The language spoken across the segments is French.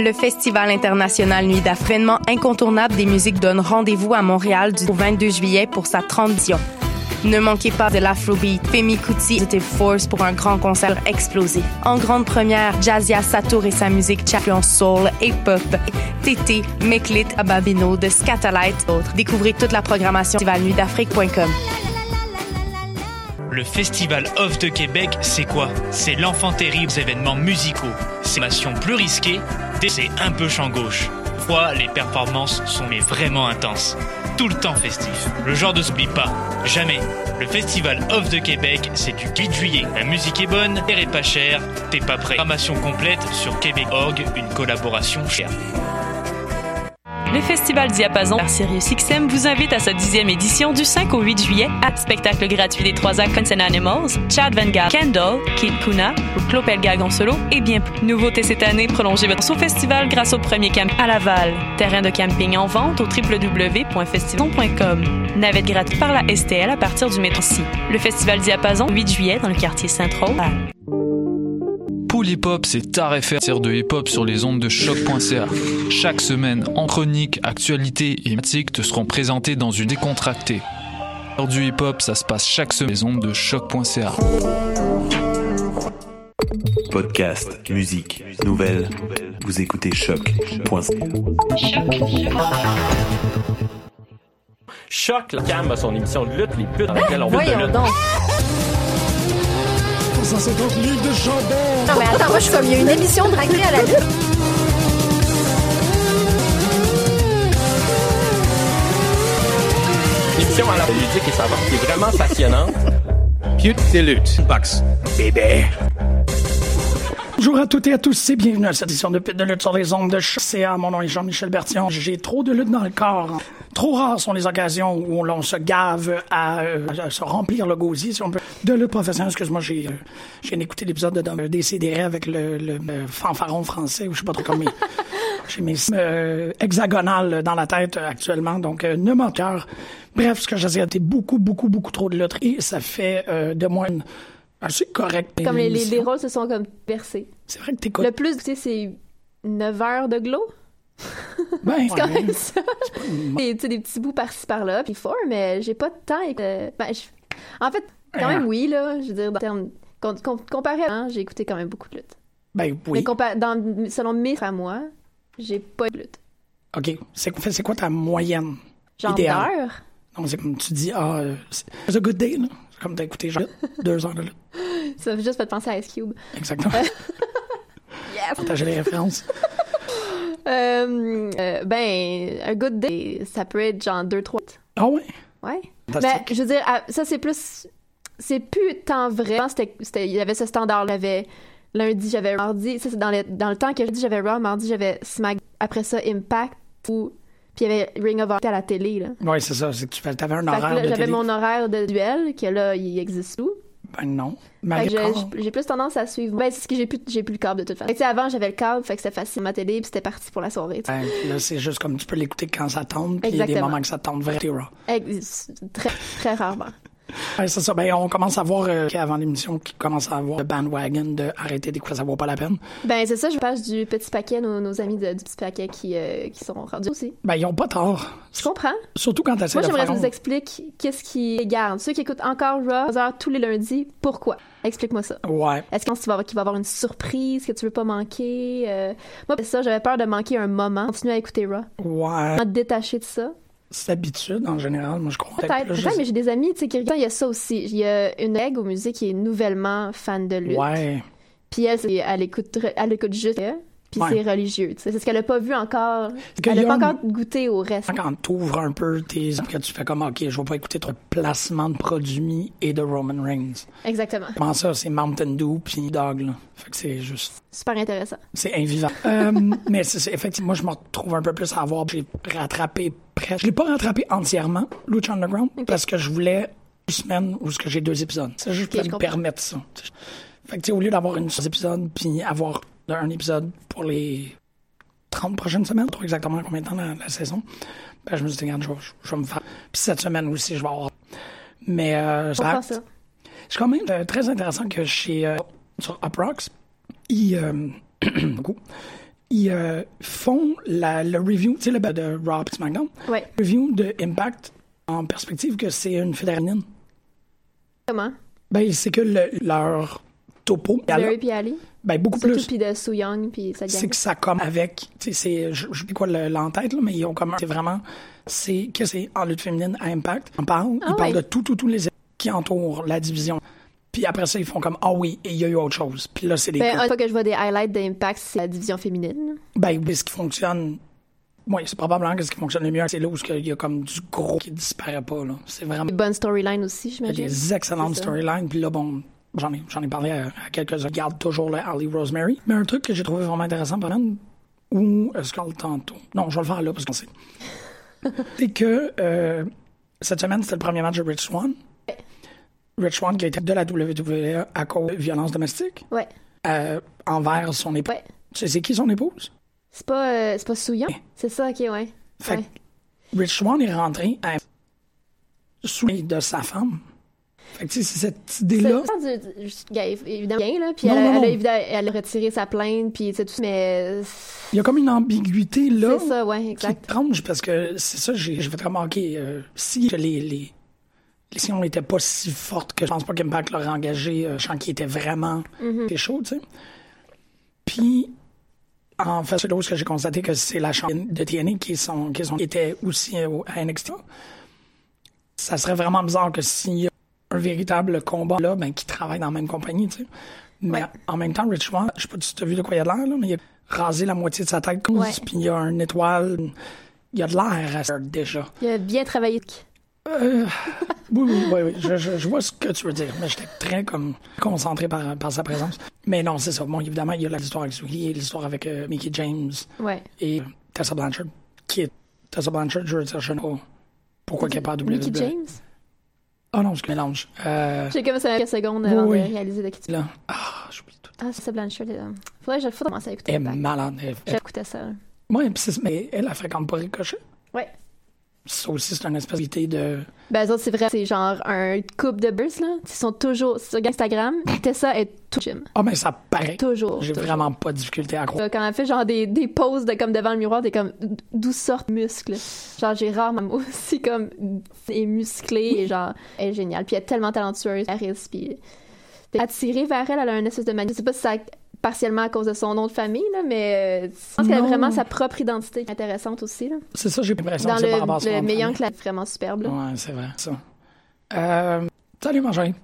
Le Festival international Nuit d'Afrinement incontournable des musiques donne rendez-vous à Montréal du 22 juillet pour sa 30e. Ne manquez pas de l'Afrobeat, Femi Kuti et Force pour un grand concert explosé. En grande première, Jazia Satour et sa musique champion soul et pop, Tété, Meklit, Ababino, de Scatalight, autres. Découvrez toute la programmation festivalnuitdafrique.com. Le Festival Off de Québec, c'est quoi? C'est l'enfant terrible événements musicaux. C'est nation plus risquée, c'est un peu champ gauche. Fois, les performances sont mais vraiment intenses? Tout le temps festif. Le genre de s'oublie pas. Jamais. Le Festival Off de Québec, c'est du 8 juillet. La musique est bonne, l'air est pas cher, t'es pas prêt. Programmation complète sur Québec.org, une collaboration chère. Le Festival Diapason par Sirius XM vous invite à sa dixième édition du 5 au 8 juillet à spectacle gratuit des trois actes Consent Animals, Chad Van Gaal, Kendall, Kid Kuna, en solo et bien plus. Nouveauté cette année, prolongez votre au festival grâce au premier camp à Laval. Terrain de camping en vente au www.festival.com. Navette gratuite par la STL à partir du métro. Le Festival Diapason, 8 juillet dans le quartier Saint-Roch. Pool Hip Hop, c'est ta référence de hip hop sur les ondes de choc.ca. Chaque semaine, en chronique, actualité et thématiques te seront présentés dans une décontractée. L'heure du hip hop, ça se passe chaque semaine sur les ondes de choc.ca. Podcast, musique, nouvelles. Vous écoutez choc.ca. Choc, la cam a son émission de lutte, les putes dans lesquelles on veut de Voyons lutte. Donc. 150 livres de jambon. Non, mais attends, moi, je suis comme, il y a une émission de raclée à la lutte. L'émission à la ludique et savante qui est vraiment passionnante. Pute de lutte. Box. Bébé. Bonjour à toutes et à tous et bienvenue à cette édition de Pute de lutte sur les ondes de CA. Mon nom est Jean-Michel Bertillon. J'ai trop de lutte dans le corps. Trop rares sont les occasions où l'on se gave à, euh, à se remplir le gosier, si on peut, de lutte professionnelle. Excuse-moi, j'ai euh, j'ai écouté l'épisode de DCDR avec le, le, euh, fanfaron français, ou je sais pas trop comment. J'ai mes euh, hexagonales dans la tête actuellement, donc euh, ne m'en cœur. Bref, ce que j'ai été beaucoup, beaucoup, beaucoup trop de lutte et ça fait euh, de moi une assez correcte Comme les, les rôles se sont comme percés. C'est vrai que t'écoutes. Le plus, tu sais, c'est 9 heures de glow? Ben, C'est même ça. Et, tu sais, des petits bouts par-ci par-là, puis fort, mais j'ai pas de temps. Et, euh, ben, En fait, quand même, oui, là. Je veux dire, dans termes. com- com- comparé à. hein, j'ai écouté quand même beaucoup de lutte. Ben oui. Mais dans, selon mes à moi, j'ai pas de lutte. OK. C'est quoi, ta moyenne Genre d'heure? Non, c'est comme tu dis, ah, c'est a good day, là. C'est comme t'as écouté genre deux heures de lutte. Ça fait juste fait penser à Ice Cube. Exactement. Yes! Partager les références. Euh, euh, ben, un good day, ça peut être genre 2-3. Ah ouais? Ouais. Ben, je veux dire, ah, ça, c'est plus. C'est plus tant vrai. Avant, c'était- c'était- Il y avait ce standard. J'avais lundi, j'avais mardi. Ça, c'est dans, le- dans le temps que je dis, j'avais Raw. Mardi, j'avais Smack. Après ça, Impact. Ou. Puis il y avait Ring of Honor à la télé, là. Ouais, c'est ça. C'est que tu fais, t'avais un Fait horaire j'avais mon horaire de duel, que là, il existe tout. Ben non. J'ai- plus tendance à suivre. Ben, c'est ce que j'ai plus, j'ai plus le câble de toute façon. Fait que, avant, j'avais le câble, fait que c'était facile ma télé, puis c'était parti pour la soirée. Ben, là, c'est juste comme tu peux l'écouter quand ça tombe, puis il y a des moments que ça tombe vraiment. Très, très rarement. Ouais, c'est ça. Ben, on commence à voir, euh, avant l'émission, qui commence à avoir le bandwagon de arrêter d'écouter, ça vaut pas la peine. Ben, c'est ça, je passe du petit paquet, nos, nos amis de- du petit paquet qui, euh, qui sont rendus aussi. Ben, ils ont pas tort. Je comprends. Surtout quand t'essaies Moi, j'aimerais que tu nous expliques qu'est-ce qui garde. Ceux qui écoutent encore Raw 11 heures tous les lundis, pourquoi? Explique-moi ça. Ouais. Est-ce que tu vas, qu'il va y avoir une surprise que tu veux pas manquer? Euh, Moi, c'est ça, j'avais peur de manquer un moment. Continuer à écouter Raw. Ouais. Détacher de ça. C'est d'habitude, en général. Moi, je crois. Peut-être, peut-être, je- mais j'ai des amis, tu sais, qui il y a ça aussi. Il y a une règle aux musiques qui est nouvellement fan de lutte. Ouais. Puis elle, c'est- elle écoute, elle écoute juste, elle, puis Ouais. c'est religieux. C'est ce qu'elle a pas vu encore. Elle n'a pas encore goûté au reste. Quand tu ouvres un peu tes... que tu fais comme, OK, je vais pas écouter trop de placement de produits et de Roman Reigns. Exactement. Comment ça? C'est Mountain Dew puis Dog, là. Fait que c'est juste... Super intéressant. C'est invivant. Euh, mais c'est effectivement, moi, je me retrouve un peu plus à avoir... J'ai rattrapé presque... Je l'ai pas rattrapé entièrement, Lucha Underground, parce que je voulais une semaine où ce que j'ai deux épisodes. Ça, je Ok, voulais je me comprends. permettre ça. Fait que, tu sais, au lieu d'avoir une seul épisode puis avoir un épisode pour les 30 prochaines semaines, trop exactement combien de temps la, la saison, ben, je me suis dit, regarde, je, vais- je vais me faire... Puis cette semaine aussi, je vais avoir... Mais euh, Je comprends ça. C'est quand même euh, très intéressant que chez euh, sur Uproxx, ils, euh, ils euh, font la, le review, tu sais, le de Raw et SmackDown, Ouais. review de Impact en perspective que c'est une fédérale. Comment? Ben, c'est que le- leur topo, Barry puis Ali? Ben, beaucoup Surtout plus. puis de Soo Young puis gang. c'est que ça comme avec tu sais je sais plus quoi le- l'entête là mais ils ont comme c'est vraiment c'est que c'est en lutte féminine à Impact on parle Ah ils parlent de tout tout tous les qui entourent la division puis après ça ils font comme ah oui et il y a eu autre chose puis là c'est des Ben, fois que je vois des highlights d'Impact, c'est la division féminine. ben oui, ce qui fonctionne oui c'est probablement que ce qui fonctionne le mieux c'est là où il y a comme du gros qui disparaît pas là c'est vraiment Une bonne storyline aussi, j'imagine. des excellentes ça. storylines puis là bon J'en ai, j'en ai parlé à, à quelques-uns. Je garde toujours le Ali Rosemary. Mais un truc que j'ai trouvé vraiment intéressant, par exemple, ou est-ce qu'on le tantôt? Non, je vais le faire là parce qu'on sait. c'est que euh, cette semaine, c'était le premier match de Rich Swan. Rich Swan qui a été de la WWE à cause de violence domestique Ouais. euh, envers son épouse. Ouais. Tu sais, c'est qui son épouse? C'est pas, euh, c'est pas Young? C'est ça, ok, ouais. Fait Ouais. que Rich Swan est rentré à... sous de sa femme. Fait que tu sais, c'est cette idée-là. Évidemment, là. Puis Non, elle, non, a- elle, a, non. évidemment- elle a retiré sa plainte, puis c'est tout ça, mais Il y a comme une ambiguïté là. c'est ça, ouais, qui est exact. étrange parce que c'est ça, j'ai fait remarquer. euh, si les, les, les si on n'était pas si forte que je pense pas qu'Impact l'aurait engagé, euh, je sens qu'il était vraiment Mm-hmm. c'était chaud, tu sais. Puis, en fait, c'est ce que j'ai constaté que c'est la championne de TNA qui, sont, qui, sont, qui était aussi euh, à NXT. Ça serait vraiment bizarre que s'il y a un véritable combat là, ben, qui travaille dans la même compagnie, tu sais. Mais Ouais. en même temps, Rich Swann, je sais pas si tu as vu de quoi il a l'air, là, mais il a rasé la moitié de sa tête, puis il y a une étoile. Il y a de l'air à ça, déjà. Il a bien travaillé. Euh, oui, oui, oui, oui. Je, je- je vois ce que tu veux dire, mais j'étais très comme concentré par, par sa présence. Mais non, c'est ça. Bon, évidemment, il y a l'histoire avec et l'histoire avec euh, Mickey James Ouais. et Tessa Blanchard, qui est Tessa Blanchard, je veux dire, je ne sais pas pourquoi qu'elle n'est pas à WWE. Mickey James? Oh non, je mélange. Euh, J'ai comme ça quelques secondes avant Oui. de réaliser de qui tu. Ah, j'oublie tout. Ah, c'est Blanchard. euh, Faudrait, je faudrait commencer à écouter Elle est malade. Elle, J'écoutais ça. ouais, c'est- mais elle, elle fréquente pas Ricochet. Ouais. Ça aussi, c'est une espèce de. Ben, eux autres, c'est vrai, c'est genre un couple de bursts, là. Ils sont toujours sur Instagram. Tessa est tout gym. Ah, mais ça paraît. Toujours. J'ai vraiment pas de difficulté à croire. Quand elle fait genre des, des poses de, comme devant le miroir, t'es comme d'où sortent muscles? Genre j'ai rarement moi aussi comme est musclée et genre elle est géniale. Puis elle est tellement talentueuse, charisme, puis t'es attiré vers elle, elle a une espèce de magie. Je sais pas si c'est partiellement à cause de son nom de famille là, mais euh, je pense qu'elle a vraiment sa propre identité intéressante aussi. C'est ça, j'ai l'impression Dans que c'est par le, le famille. que la vraiment superbe. là. Ouais, c'est vrai, ça. Euh, salut, Marjorie.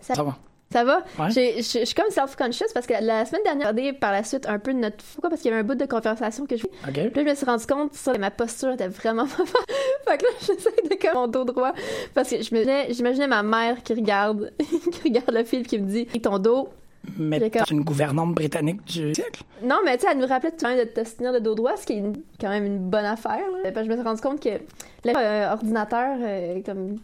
Ça- Ça va? Ça va? Je suis comme self-conscious parce que la semaine dernière, j'ai regardé par la suite un peu notre. Pourquoi? Parce qu'il y avait un bout de conversation que je OK. Puis là, je me suis rendu compte ça, que ma posture était vraiment pas. Fait que là, j'essaie de comme mon dos droit. Parce que je me disais- j'imaginais ma mère qui regarde, qui regarde le film qui me dit ton dos. C'est une gouvernante britannique du siècle. Non, mais tu sais, elle nous rappelait tout le temps de te tenir de dos droit, ce qui est une- quand même une bonne affaire. Là. Parce que je me suis rendu compte que l'ordinateur, comme.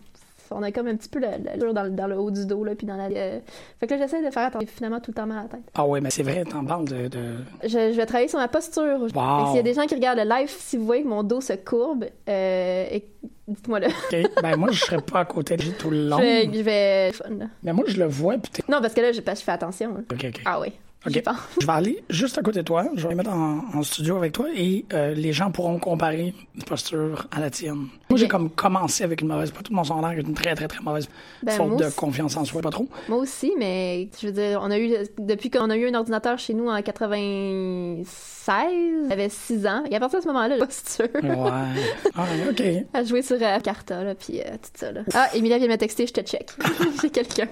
On a comme un petit peu le, le- dans, le, dans le haut du dos, là, puis dans la. euh, Fait que là, j'essaie de faire attention. Finalement tout le temps mal à la tête. Ah ouais, mais c'est vrai, t'en parles de... de... Je, je vais travailler sur ma posture. Que S'il y a des gens qui regardent le live, si vous voyez que mon dos se courbe, euh, et- dites-moi le. OK. ben moi, je serais pas à côté de lui tout le long. Je vais. Je vais... fun, là. Mais moi, je le vois, t'es... Non, parce que là, je, je fais attention. là. OK, OK. Ah oui. OK. J'y pense. Je vais aller juste à côté de toi. Je vais les mettre en, en studio avec toi et euh, les gens pourront comparer une posture à la tienne. Moi, j'ai comme commencé avec une mauvaise... Pas tout mon secondaire avec une très, très, très mauvaise Ben, faute de aussi. confiance en soi, pas trop. Moi aussi, mais je veux dire, on a eu, depuis qu'on a eu un ordinateur chez nous en 96, j'avais 6 ans. Et à partir de ce moment-là, la posture Ouais. ah, OK. à jouer sur euh, Carta, là, puis euh, tout ça. Là. Ah, Emilia vient me texter, je te check. J'ai quelqu'un.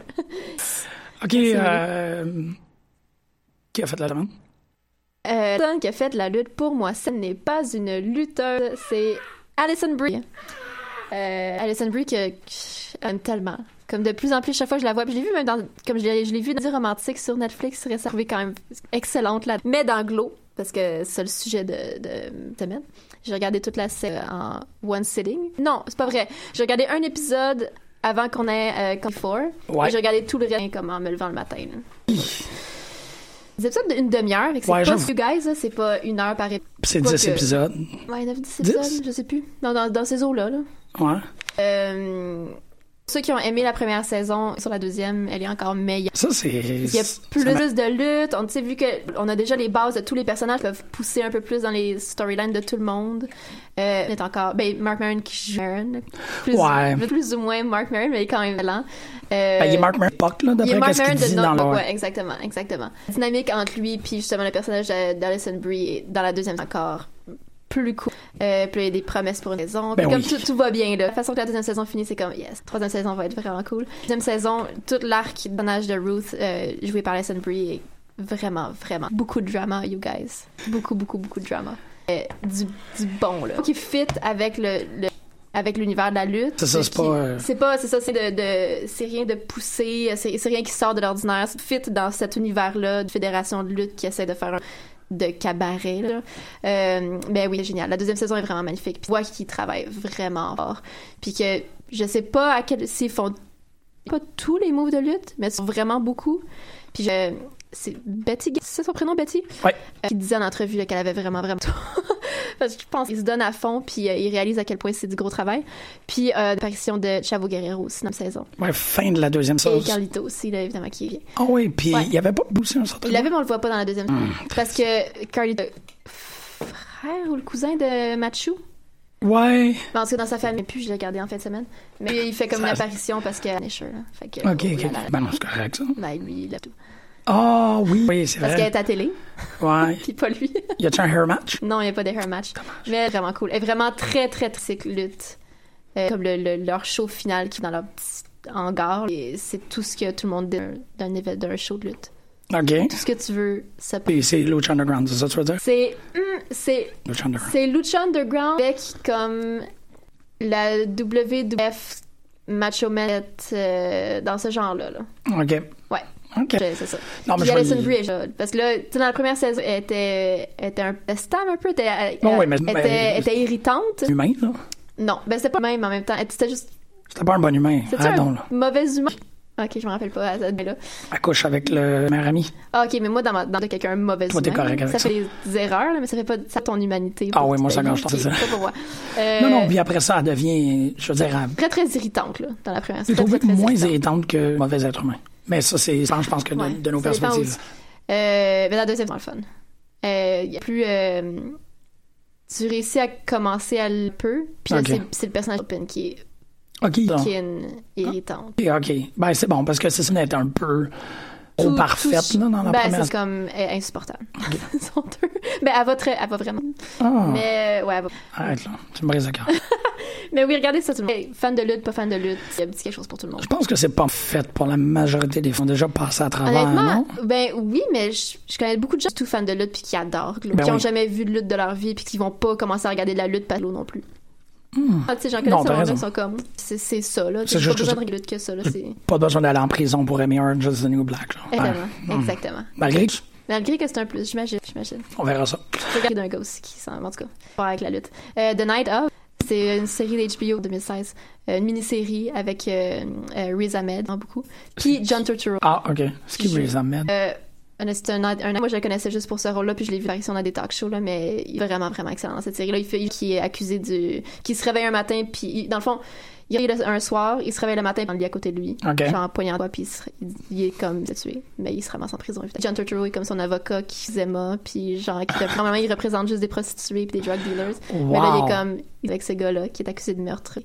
OK. Qui a fait la demande? Euh, la personne qui a fait de la lutte pour moi, ce n'est pas une lutteuse, c'est Alison Brie. Euh, Alison Brie que, j'aime tellement. Comme de plus en plus, chaque fois que je la vois, puis je l'ai vu même dans, comme je l'ai, je l'ai vu dans des romantiques sur Netflix, trouvais quand même excellente là. Mais dans Glow, parce que c'est le sujet de, de semaine. J'ai regardé toute la série en one sitting. Non, c'est pas vrai. J'ai regardé un épisode avant qu'on ait euh, Come For. Ouais. Et j'ai regardé tout le reste comme en me levant le matin. Des épisodes d'une demi-heure, c'est Ouais, pas. You Guys, c'est pas une heure par épisode. C'est Pas 10 que- épisodes. Ouais, 9 10 Dix? épisodes, je sais plus. Non, dans, dans ces eaux-là. Là. Ouais. Euh, Ceux qui ont aimé la première saison, sur la deuxième, elle est encore meilleure. Ça, c'est. Il y a plus de lutte. On tu sais, vu que on a déjà les bases de tous les personnages qui peuvent pousser un peu plus dans les storylines de tout le monde. Euh, a encore, ben, Mark Maron qui joue Maron. Plus, Ouais. plus ou moins Mark Maron, mais il est quand même lent. Euh, Ben, il est Mark Maron Puck, là, il est d'après Mark ce qu'il Maron de dit dans le. ouais, exactement, exactement. La dynamique entre lui puis justement le personnage d'Alison Brie dans la deuxième encore plus cool. Euh, puis il y a des promesses pour une saison. Ben comme oui. tout, tout va bien là. La façon que la deuxième saison finit, c'est comme yes, la troisième saison va être vraiment cool. Deuxième saison, tout l'arc du personnage de Ruth euh, joué par Alison Brie est vraiment, vraiment beaucoup de drama, you guys. Beaucoup, beaucoup, beaucoup de drama. Euh, du, du bon là. Qui fit avec le, le- avec l'univers de la lutte. C'est ça, c'est pas, euh, C'est pas, c'est ça, c'est de, de- c'est rien de poussé, c'est c'est rien qui sort de l'ordinaire. C'est fit dans cet univers-là de fédération de lutte qui essaie de faire un de cabaret. Là. Euh, ben oui, génial. La deuxième saison est vraiment magnifique. Puis tu vois qu'ils travaillent vraiment fort. Puis que je sais pas à quel s'ils font pas tous les moves de lutte, mais ils sont vraiment beaucoup. Puis je c'est Betty, c'est son prénom Betty, Ouais. euh, qui disait en entrevue qu'elle avait vraiment vraiment parce que je pense qu'il se donne à fond puis euh, il réalise à quel point c'est du gros travail. Puis euh, l'apparition de Chavo Guerrero aussi dans la saison. Ouais, fin de la deuxième Et saison. Carlito aussi là évidemment qui est Ah oui, puis Ouais. il y avait pas aussi un certain. il l'avait, mais on le voit pas dans la deuxième. Hmm, parce que Carlito, frère ou le cousin de Machu? Ouais. Ben, en tout cas, dans sa famille, puis je l'ai regardé en fin de semaine. Mais il fait comme Ça- une apparition parce qu'il est là. Fait que, Ok, oh ok. Ben non, c'est correct, ça. Ben, lui, il a tout. Ah oui. Oui, c'est Parce qu'elle vrai. est à télé, Ouais. puis pas lui. Y a-tu un hair match? non, il n'y a pas de hair match. Mais vraiment cool. Elle est vraiment très, très, très lutte. Euh, comme le, le- leur show final qui est dans leur petit hangar. Et c'est tout ce que tout le monde dit d'un éve- d'un show de lutte. Ok. Tout ce que tu veux, ça peut. C'est Lucha Underground, c'est ça que tu veux dire? C'est, hum, c'est Lucha Underground. C'est Lucha Underground avec comme la WWF Macho Man euh, dans ce genre-là. Là. Ok. Ouais. Ok. C'est ça. Non, mais Puis je Alison Brie là. Parce que là, tu sais, dans la première saison, elle était, elle était un stam un peu. Elle, elle- Oh, oui, mais- elle mais- était, elle était irritante. Humain, là. Non, ben c'était pas le même en même temps. C'était juste. C'était pas un bon humain. C'était Ah un non, là. mauvais humain? Ok, je me rappelle pas à cette là. Elle couche avec le meilleur ami. Ah, ok, mais moi, dans, ma, dans quelqu'un un mauvais Toi, t'es humain, correct avec ça ça. fait des erreurs, là, mais ça fait pas ça ton humanité. Ah oui, moi, ça, je pense, c'est ça. pas pour moi. Euh, Non, non, puis après ça, elle devient, je veux dire, elle- très très irritante là dans la première trouvé très, très moins irritante que mauvais être humain. Mais ça, c'est, je pense que de, Ouais, de nos perspectives. Euh, mais la deuxième, c'est le fun. Euh, y a plus. euh, tu réussis à commencer à le peu, puis là, Ok. c'est- le personnage open qui est, qui est une irritante. Ok. Ben, c'est bon, parce que c'est ça d'être un peu Tout- parfaite, tout- là, dans la ben, première. c'est comme elle est insupportable. Deux. Mais elle va très, elle va vraiment. Ah, Mais euh, ouais, elle va. arrête, là. Tu me brises le cœur. Mais oui, regardez ça tout le monde. Fan de lutte, pas fan de lutte, il y a petit quelque chose pour tout le monde. Je pense que c'est pas fait pour la majorité des gens. déjà passé à travers, Honnêtement, non? ben oui, mais je, je connais beaucoup de gens tout fans de lutte puis qui adorent, Ben qui ont oui. jamais vu de lutte de leur vie puis qui vont pas commencer à regarder de la lutte par l'eau non plus. Ah, tu sais, j'en connais t'as ce monde-là raison. qui sont comme, c'est c'est ça, là. C'est C'est pas besoin de lutte que ça, là. C'est Pas besoin d'aller en prison pour aimer Orange is the New Black. Là. exactement, Ben, exactement. Malgré que, Malgré que c'est un plus, j'imagine, j'imagine. on verra ça. Je regarde d'un gars aussi qui s'en, en tout cas, pas avec la lutte. Euh, The Night Of, c'est une série d'HBO 2016, euh, une mini-série avec euh, euh, Riz Ahmed, vraiment beaucoup, puis John Turturro. Ah, ok. Ce qui me les Euh, un- un, moi je le connaissais juste pour ce rôle-là puis je l'ai vu apparaître dans des talk shows là mais il est vraiment vraiment excellent dans cette série là il fait qui est accusé du qui se réveille un matin puis il- dans le fond il le- un soir il se réveille le matin le lit à côté de lui. Ok. genre poignard puis il, se- il- il est comme il tué mais il se ramasse en prison. John Turturro est comme son avocat qui Zema puis genre qui normalement il représente juste des prostituées puis des drug dealers. Mais là il est comme il est avec ce gars-là qui est accusé de meurtre.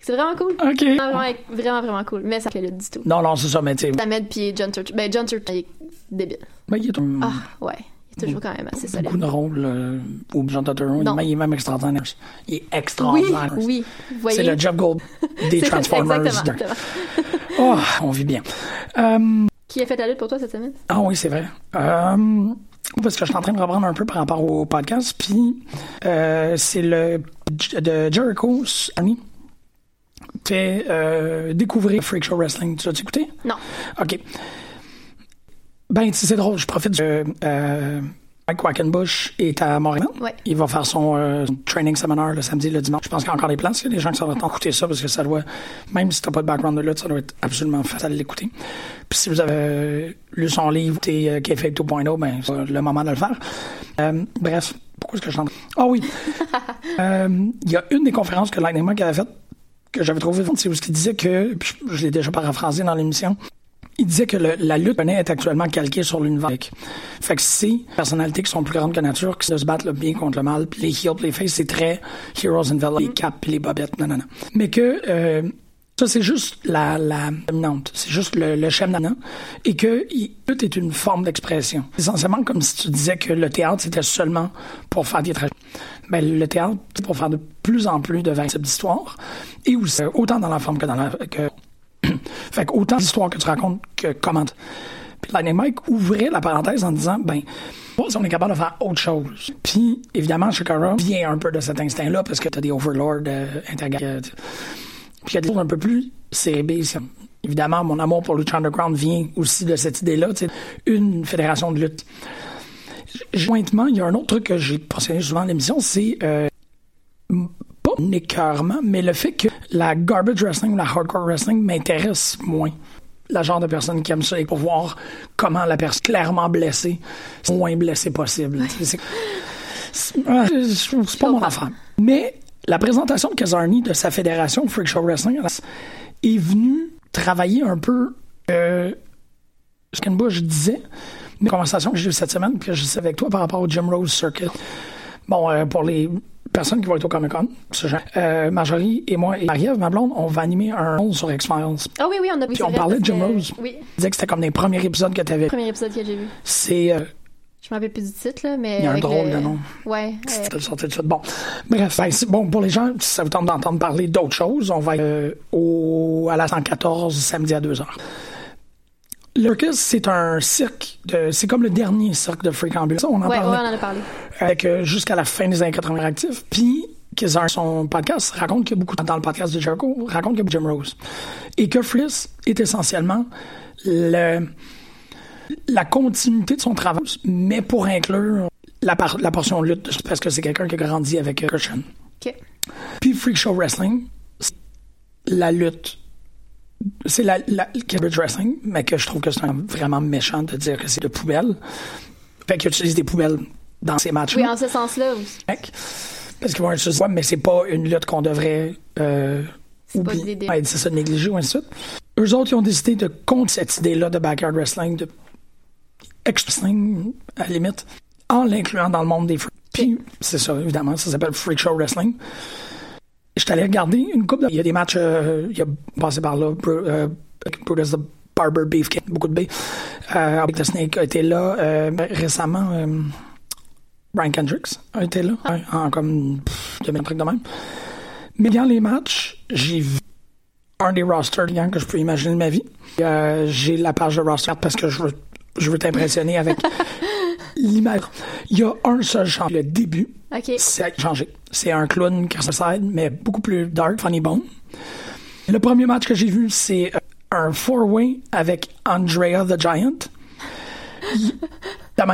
C'est vraiment cool. Ok. vraiment, vraiment cool. Mais ça fait le du tout. Non, non, c'est ça, mais tu sais, Ahmed puis John Turturro ben John Turturro il est débile. Ben, il est ah, ouais. Il toujours quand même assez solide. beaucoup de rôles euh, où Jean Turturro, Non. il est même extraordinaire. Il est Oui, extraordinaire. oui. Voyez? C'est le Jeff Gold des Transformers. Exactement. de-. Oh, on vit bien. Euh, Qui a fait la lutte pour toi cette semaine? Ah oui, c'est vrai. Euh, parce que je suis en train de reprendre un peu par rapport au podcast, puis euh, c'est le de Jericho Army fait euh, découvrir Freak Show Wrestling. Tu as écouté? Non. OK. Ben, c'est drôle, je profite de... Euh, Mike Quackenbush est à Montréal. Ouais. Il va faire son euh, training seminar le samedi, le dimanche. Je pense qu'il y a encore des places. Il y a des gens qui sont écouter ça parce que ça doit, même si t'as pas de background de lutte, ça doit être absolument facile de l'écouter. Puis si vous avez euh, lu son livre, t'es euh, Kayfabe 2.0, ben, c'est le moment de le faire. Euh, bref, pourquoi est-ce que je chante? Ah oui. Euh, Il y a une des conférences que Lightning Mike avait faites que j'avais trouvé, c'est où ce qu'il disait que, puis je, je l'ai déjà paraphrasé dans l'émission, il disait que le- la lutte est actuellement calquée sur l'univers. Fait que des personnalités qui sont plus grandes que nature, qui se battent le bien contre le mal, puis les heels, puis les faces, c'est très heroes and villains, les caps, puis les bobettes, non, non, non. Mais que euh, ça, c'est juste la, la dominante. C'est juste le, le dominant. Et que il- lutte est une forme d'expression. Essentiellement comme si tu disais que le théâtre, c'était seulement pour faire des tragédies. Ben, le théâtre, c'est pour faire de plus en plus de véritables histoires. Et aussi, euh, autant dans la forme que dans la... Que, fait que autant d'histoires que tu racontes que comment. Puis Lightning Mike ouvrait la parenthèse en disant, ben, on est capable de faire autre chose. Puis, évidemment, Shakara vient un peu de cet instinct-là parce que t'as des overlords euh, interga- euh, Puis il y a des choses un peu plus cérébées. c'est- Évidemment, mon amour pour Lucha Underground vient aussi de cette idée-là, une fédération de lutte. Jointement, il y a un autre truc que j'ai mentionné souvent dans l'émission, c'est euh, pas un écœurement, mais le fait que la garbage wrestling ou la hardcore wrestling m'intéresse moins. La genre de personne qui aime ça et pour voir comment la personne clairement blessée, c'est le moins blessée possible. C'est- pas mon affaire. Mais la présentation de Kazarni de sa fédération Freak Show Wrestling est venue travailler un peu euh, ce qu'Anne Bush disait, une conversation que j'ai eue cette semaine, puis que je sais avec toi par rapport au Jim Rose Circuit. Bon, euh, pour les personnes qui vont être au Comic Con, ce genre, euh, Marjorie et moi et Marie-Ève, ma blonde, on va animer un rôle sur X-Files. Ah oui, oui, on a Puis on parlait de Jim Rose. Oui, Je disais que c'était comme les premiers épisodes que tu avais. premier épisode que j'ai vu. C'est. euh, Je me rappelle plus du titre, là, mais. Il y a un drôle le- de nom. Ouais. C'était le sorti de suite. Bon, bref, ben, bon, pour les gens, si ça vous tente d'entendre parler d'autres choses, on va être euh, au, à la 114 samedi à 2h. Le Circus, c'est un cirque, de, c'est comme le dernier cirque de Freak Ambulance. On en ouais, ouais, on parlait en a parlé. avec euh, jusqu'à la fin des années 80 actifs. Puis, son podcast, raconte qu'il y a beaucoup, dans le podcast de Jericho, raconte qu'il y a Jim Rose. Et que Fliss est essentiellement le, la continuité de son travail, mais pour inclure la, par- la portion lutte, parce que c'est quelqu'un qui a grandi avec euh, Christian. OK. Puis Freak Show Wrestling, c'est la lutte. C'est la, la Cambridge Wrestling, mais que je trouve que c'est vraiment méchant de dire que c'est de poubelles. Fait qu'ils utilisent des poubelles dans ces matchs Oui, en ce sens-là aussi. parce qu'ils vont utiliser ouais, mais c'est pas une lutte qu'on devrait euh, C'est pas oublier. Ouais, c'est ça, négliger ou ainsi de suite. Eux autres, ils ont décidé de contre cette idée-là de backyard wrestling, de ex-wrestling, à la limite, en l'incluant dans le monde des freaks. Puis, c'est ça, évidemment, ça s'appelle Freak Show Wrestling. Je suis allé regarder une coupe. de- Il y a des matchs, euh, il y a passé par là, euh, Brutus the Barber Beefcake, beaucoup de B. Euh, the Snake a été là euh, récemment. Brian Kendricks a été là, hein, en comme pff, 2000 trucs de même. Mais dans les matchs, j'ai vu un des rosters clients que je peux imaginer de ma vie. Euh, j'ai la page de roster parce que je veux, je veux t'impressionner avec l'image. Il y a un seul changement. Le début, c'est changé. C'est un clown side, mais beaucoup plus dark, funny bone. Le premier match que j'ai vu, c'est euh, un four-way avec Andrea the Giant. Il,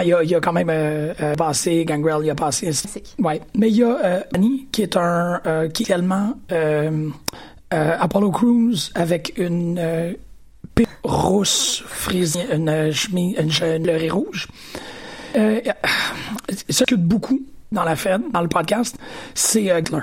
il y a, il y a quand même euh, euh, passé Gangrel, il y a passé. Ouais. Mais il y a euh, Annie, qui est un qui est également euh, Apollo Crews avec une pipe rousse frisée, une chemise, une, une rouge. Euh, ce qui beaucoup dans la Fed, dans le podcast, c'est euh.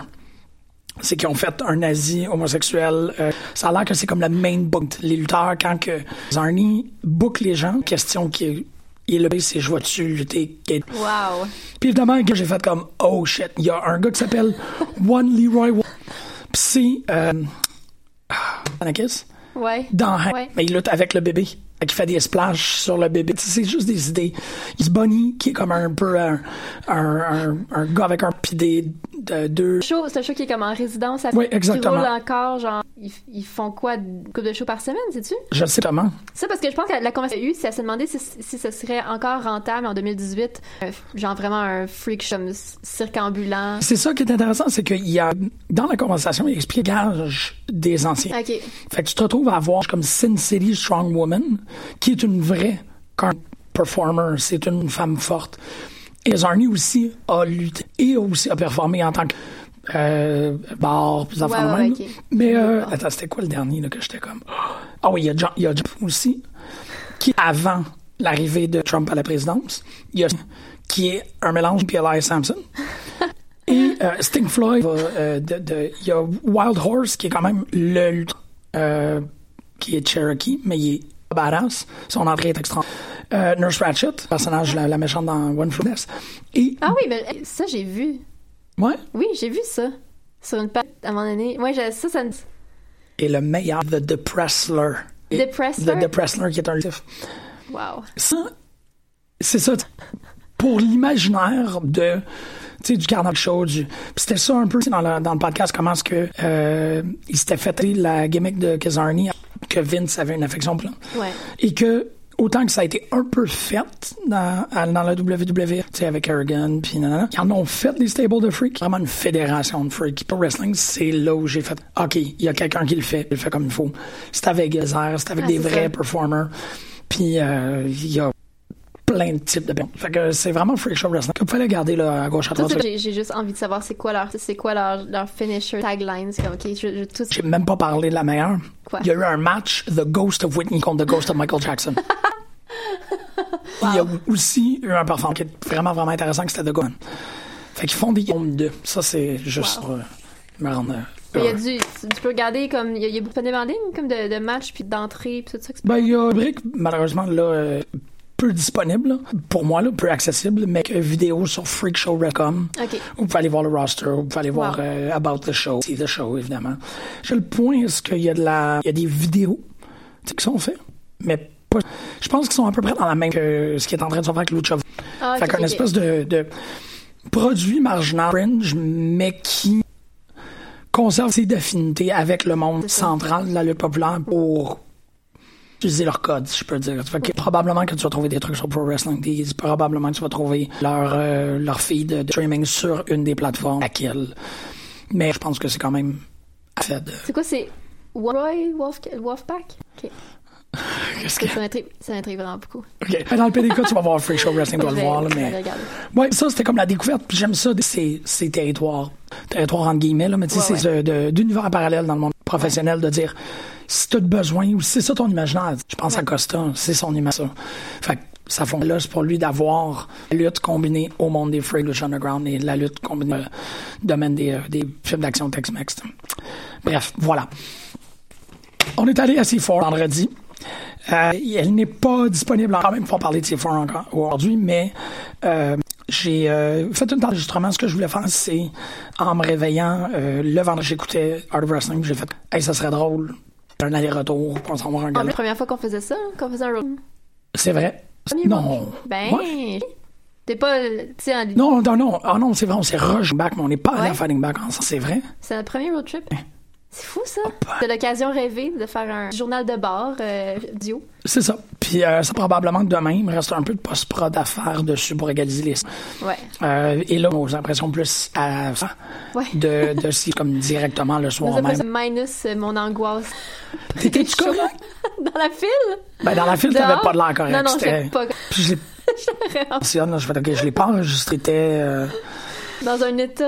C'est qu'ils ont fait un nazi homosexuel. euh, ça a l'air que c'est comme le main book. Les lutteurs, quand que Zarni book les gens, question qui est, il est le c'est je vois-tu lutter? Wow. Puis évidemment, j'ai fait comme oh shit, il y a un gars qui s'appelle One Leroy. Puis c'est euh, Anakis Ouais. dans Ouais. mais il lutte avec le bébé. Qu'il fait des splashes sur le bébé. C'est juste des idées. Il se Bunny, qui est comme un peu un, un, un, un gars avec un pis des de, deux. Show, c'est un show qui est comme en résidence. à- Oui, exactement. Qui roule encore, genre, ils, ils font quoi, une couple de shows par semaine, sais-tu? Je sais comment. Ça, parce que je pense que la conversation qu'il y a eu, c'est à se demander si, si ce serait encore rentable en 2018, euh, genre vraiment un freak show cirque ambulant. C'est ça qui est intéressant, c'est qu'il y a, dans la conversation, il explique gage des anciens. OK. Fait que tu te retrouves à avoir comme Sin City Strong Woman, qui est une vraie performer, c'est une femme forte. Et Zarni aussi a lutté et aussi a performé en tant que euh, bar, affaires de ouais, même. Mais euh, attends, c'était quoi le dernier là, que j'étais comme? Ah oui, il y a John, il y a John aussi qui avant l'arrivée de Trump à la présidence, il y a qui est un mélange de P.L.I. Sampson. Et Euh, Sting Floyd, euh, il y a Wild Horse qui est quand même le euh, qui est Cherokee, mais il est badass. Son entrée est extra. Euh, Nurse Ratchet, personnage la, la méchante dans One Flew. Et Ah oui, mais ça, j'ai vu. ouais, Oui, j'ai vu ça. Sur une page, à un moment donné. Moi, j'ai- ça, ça me... et le meilleur, The Depressler. The Pressler? The Depressler qui est un lutteur. Wow. Ça, c'est ça. Pour l'imaginaire de, tu sais, du carnaval show, du, puis c'était ça un peu tu sais, dans le, dans le podcast, comment est-ce que, euh, il s'était fait la gimmick de Kazarni, que Vince avait une affection pour. Ouais. Et que, autant que ça a été un peu fait dans, dans la WWE, tu sais, avec Aragon, puis nanana, ils en ont fait des stables de freaks, vraiment une fédération de freaks. Pour wrestling, c'est là où j'ai fait, OK, il y a quelqu'un qui le fait, il le fait comme il faut. C'est avec Gezer, c'est avec Ah, des vrais ça. performers, puis euh, il y a plein de types de. Fait que c'est vraiment freak show wrestling. Vous pouvez garder là, à gauche à droite. j'ai juste envie de savoir c'est quoi leur, c'est quoi leur, leur finisher tagline. C'est comme, ok, je, je, tout J'ai même pas parlé de la meilleure. Quoi? Il y a eu un match, The Ghost of Whitney contre The Ghost of Michael Jackson. Il y a aussi eu un performance qui est vraiment, vraiment intéressant, que c'était The Gun. Fait qu'ils font des games de. Ça, c'est juste Wow. euh, me rendre. euh, Il y a du, tu peux regarder comme, il y a, beaucoup de ligne, comme de, de matchs, puis d'entrées, puis tout ça. Ben, il y a un brick, malheureusement, là, euh, peu disponible, là. pour moi, là, peu accessible, mais que vidéo sur freakshow.com. Ok. Vous pouvez aller voir le roster, vous pouvez aller voir euh, About the Show, See the Show, évidemment. J'ai le point, est-ce qu'il y a de la, il y a des vidéos tu sais, qui sont faites, mais pas, je pense qu'ils sont à peu près dans la même que ce qui est en train de se faire avec Lucha. Ah, fait ok, qu'un espèce de, de produit marginal fringe, mais qui conserve ses affinités avec le monde C'est central de la lutte populaire pour utiliser leur code, si je peux dire. Fait que probablement que tu vas trouver des trucs sur Pro Wrestling Tees, probablement que tu vas trouver leur, euh, leur feed de streaming sur une des plateformes, laquelle. Mais je pense que c'est quand même fait de... C'est quoi, c'est Roy Wolf, Wolfpack? Ok. Qu'est-ce que... Ça m'intrigue, ça m'intrigue vraiment beaucoup. Ok. Ben, Dans le PDK, tu vas voir Free Show Wrestling, tu vas le voir, là, mais... Ouais, ça, c'était comme la découverte. Puis j'aime ça, ces, ces territoires. Territoires entre guillemets, là, mais tu sais, Ouais, c'est de- d'univers parallèles dans le monde professionnel de dire si t'as besoin ou si c'est ça ton imaginaire. Je pense à Costa, c'est son imaginaire. Fait que ça fond là, c'est pour lui d'avoir la lutte combinée au monde des Free Lucha Underground et la lutte combinée au domaine des, euh, des films d'action Tex-Mex. Bref, voilà. On est allé à C4 vendredi. Euh, elle n'est pas disponible quand même pour parler de C4 encore aujourd'hui, mais euh, j'ai euh, fait un enregistrement. Ce que je voulais faire, c'est en me réveillant le vendredi, j'écoutais Art of Wrestling, j'ai fait Hey, ça serait drôle, un aller-retour, on s'en voir un Ah, la première fois qu'on faisait ça, qu'on faisait un road. C'est vrai? Non. Ben, Ouais. t'es pas, en- Non, non, non. Ah non, c'est vrai, on s'est rush back, mais on n'est pas allé Ouais. à Fighting Back ensemble, c'est vrai? c'est notre premier road trip. C'est fou ça. C'est l'occasion rêvée de faire un journal de bar euh, duo. C'est ça. Puis euh, ça probablement que demain, il me reste un peu de post-prod à faire dessus pour égaliser les... Ouais. Euh, et là, j'ai l'impression plus à fin Ouais. de, de si comme directement le soir ça, même. minus euh, mon angoisse. T'étais-tu correct? Dans la file? Ben, dans la file, t'avais pas de l'air correct. Non, non, j'étais pas Puis je l'ai là, je fais, OK, je l'ai pas enregistré. Euh, dans un état.